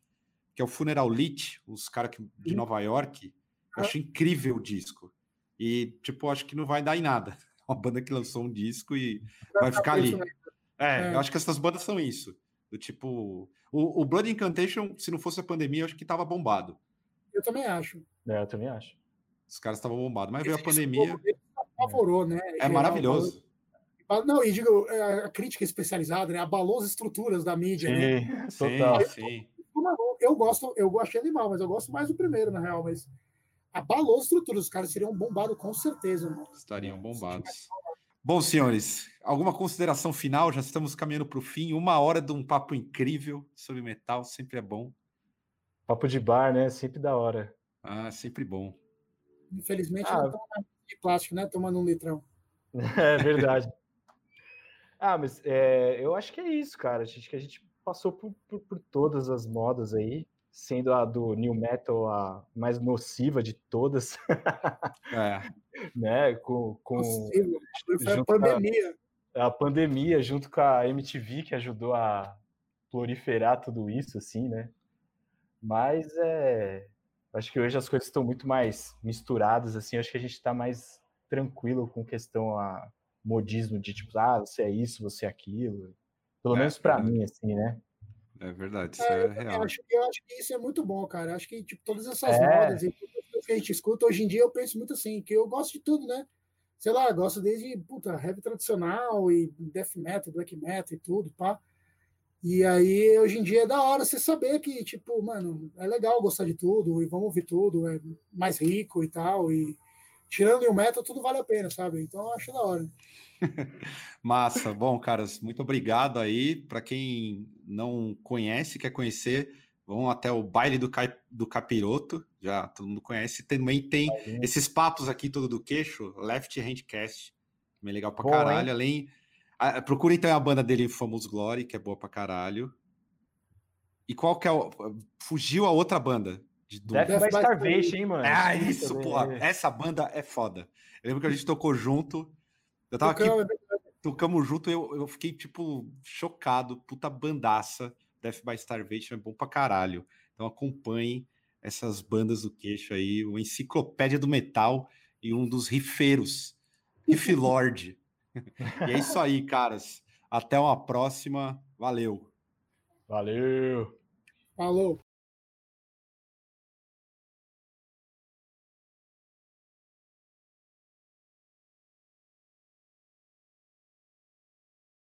Speaker 1: que é o Funeral Lit, os caras de Nova York. Eu acho incrível o disco. E, tipo, acho que não vai dar em nada. Uma banda que lançou um disco e vai ficar ali. É, é, eu acho que essas bandas são isso. Do tipo. O, o Blood Incantation, se não fosse a pandemia, eu acho que tava bombado.
Speaker 3: Eu também acho.
Speaker 2: É, eu também acho.
Speaker 1: Os caras estavam bombados, mas veio a pandemia.
Speaker 3: Apavorou, né?
Speaker 1: É maravilhoso.
Speaker 3: Não, e digo, é, a crítica especializada, né? Abalou as estruturas da mídia.
Speaker 2: Sim,
Speaker 3: né?
Speaker 2: total. Sim,
Speaker 3: Eu gosto, eu gosto de animal, mas eu gosto mais do primeiro, na real. Mas abalou as estruturas, os caras seriam bombados com certeza. Mano.
Speaker 1: Estariam bombados. Bom, senhores, alguma consideração final? Já estamos caminhando para o fim. Uma hora de um papo incrível sobre metal, sempre é bom.
Speaker 2: Papo de bar, né? Sempre da hora.
Speaker 1: Ah, sempre bom.
Speaker 3: Infelizmente, ah, não de plástico, né? Tomando um litrão.
Speaker 2: É verdade. Ah, mas é, eu acho que é isso, cara. Acho que a gente passou por, por, por, todas as modas aí, sendo a do New Metal a mais nociva de todas.
Speaker 1: É.
Speaker 2: né? Com, com
Speaker 3: foi a pandemia.
Speaker 2: A, pandemia, junto com a MTV, que ajudou a proliferar tudo isso, assim, né? Mas é. Acho que hoje as coisas estão muito mais misturadas, assim. Acho que a gente está mais tranquilo com questão a modismo de tipo, ah, você é isso, você é aquilo. Pelo é, menos para é. mim, assim, né?
Speaker 1: É verdade, isso é, é real.
Speaker 3: Eu acho, eu acho, que isso é muito bom, cara. Eu acho que tipo, todas essas é. modas e tudo que a gente escuta, hoje em dia eu penso muito assim, que eu gosto de tudo, né? Sei lá, gosto desde puta, heavy tradicional e death metal, black metal e tudo, pá. E aí, hoje em dia, é da hora você saber que, tipo, mano, é legal gostar de tudo, e vamos ouvir tudo, é mais rico e tal, e tirando o metal, tudo vale a pena, sabe? Então, eu acho da hora.
Speaker 1: Massa. Bom, caras, muito obrigado aí. Para quem não conhece, quer conhecer, vão até o baile do, Cap, do capiroto, já todo mundo conhece. Também tem esses papos aqui todo do queixo, Left Handcast, bem legal pra caralho. Hein? Além, a, procura então a banda dele, Famous Glory, que é boa pra caralho. E qual que é o... Fugiu a outra banda.
Speaker 2: De, do... Death, Death by Starvation, hein, mano?
Speaker 1: Ah, isso, pô. Essa banda é foda. Eu lembro que a gente tocou junto. Eu tava aqui, é tocamos junto, eu, eu fiquei, tipo, chocado. Puta bandaça. Death by Starvation é bom pra caralho. Então acompanhem essas bandas do queixo aí, uma enciclopédia do metal e um dos rifeiros, Riff Lord. e é isso aí, caras. Até uma próxima. Valeu.
Speaker 2: Valeu.
Speaker 3: Falou.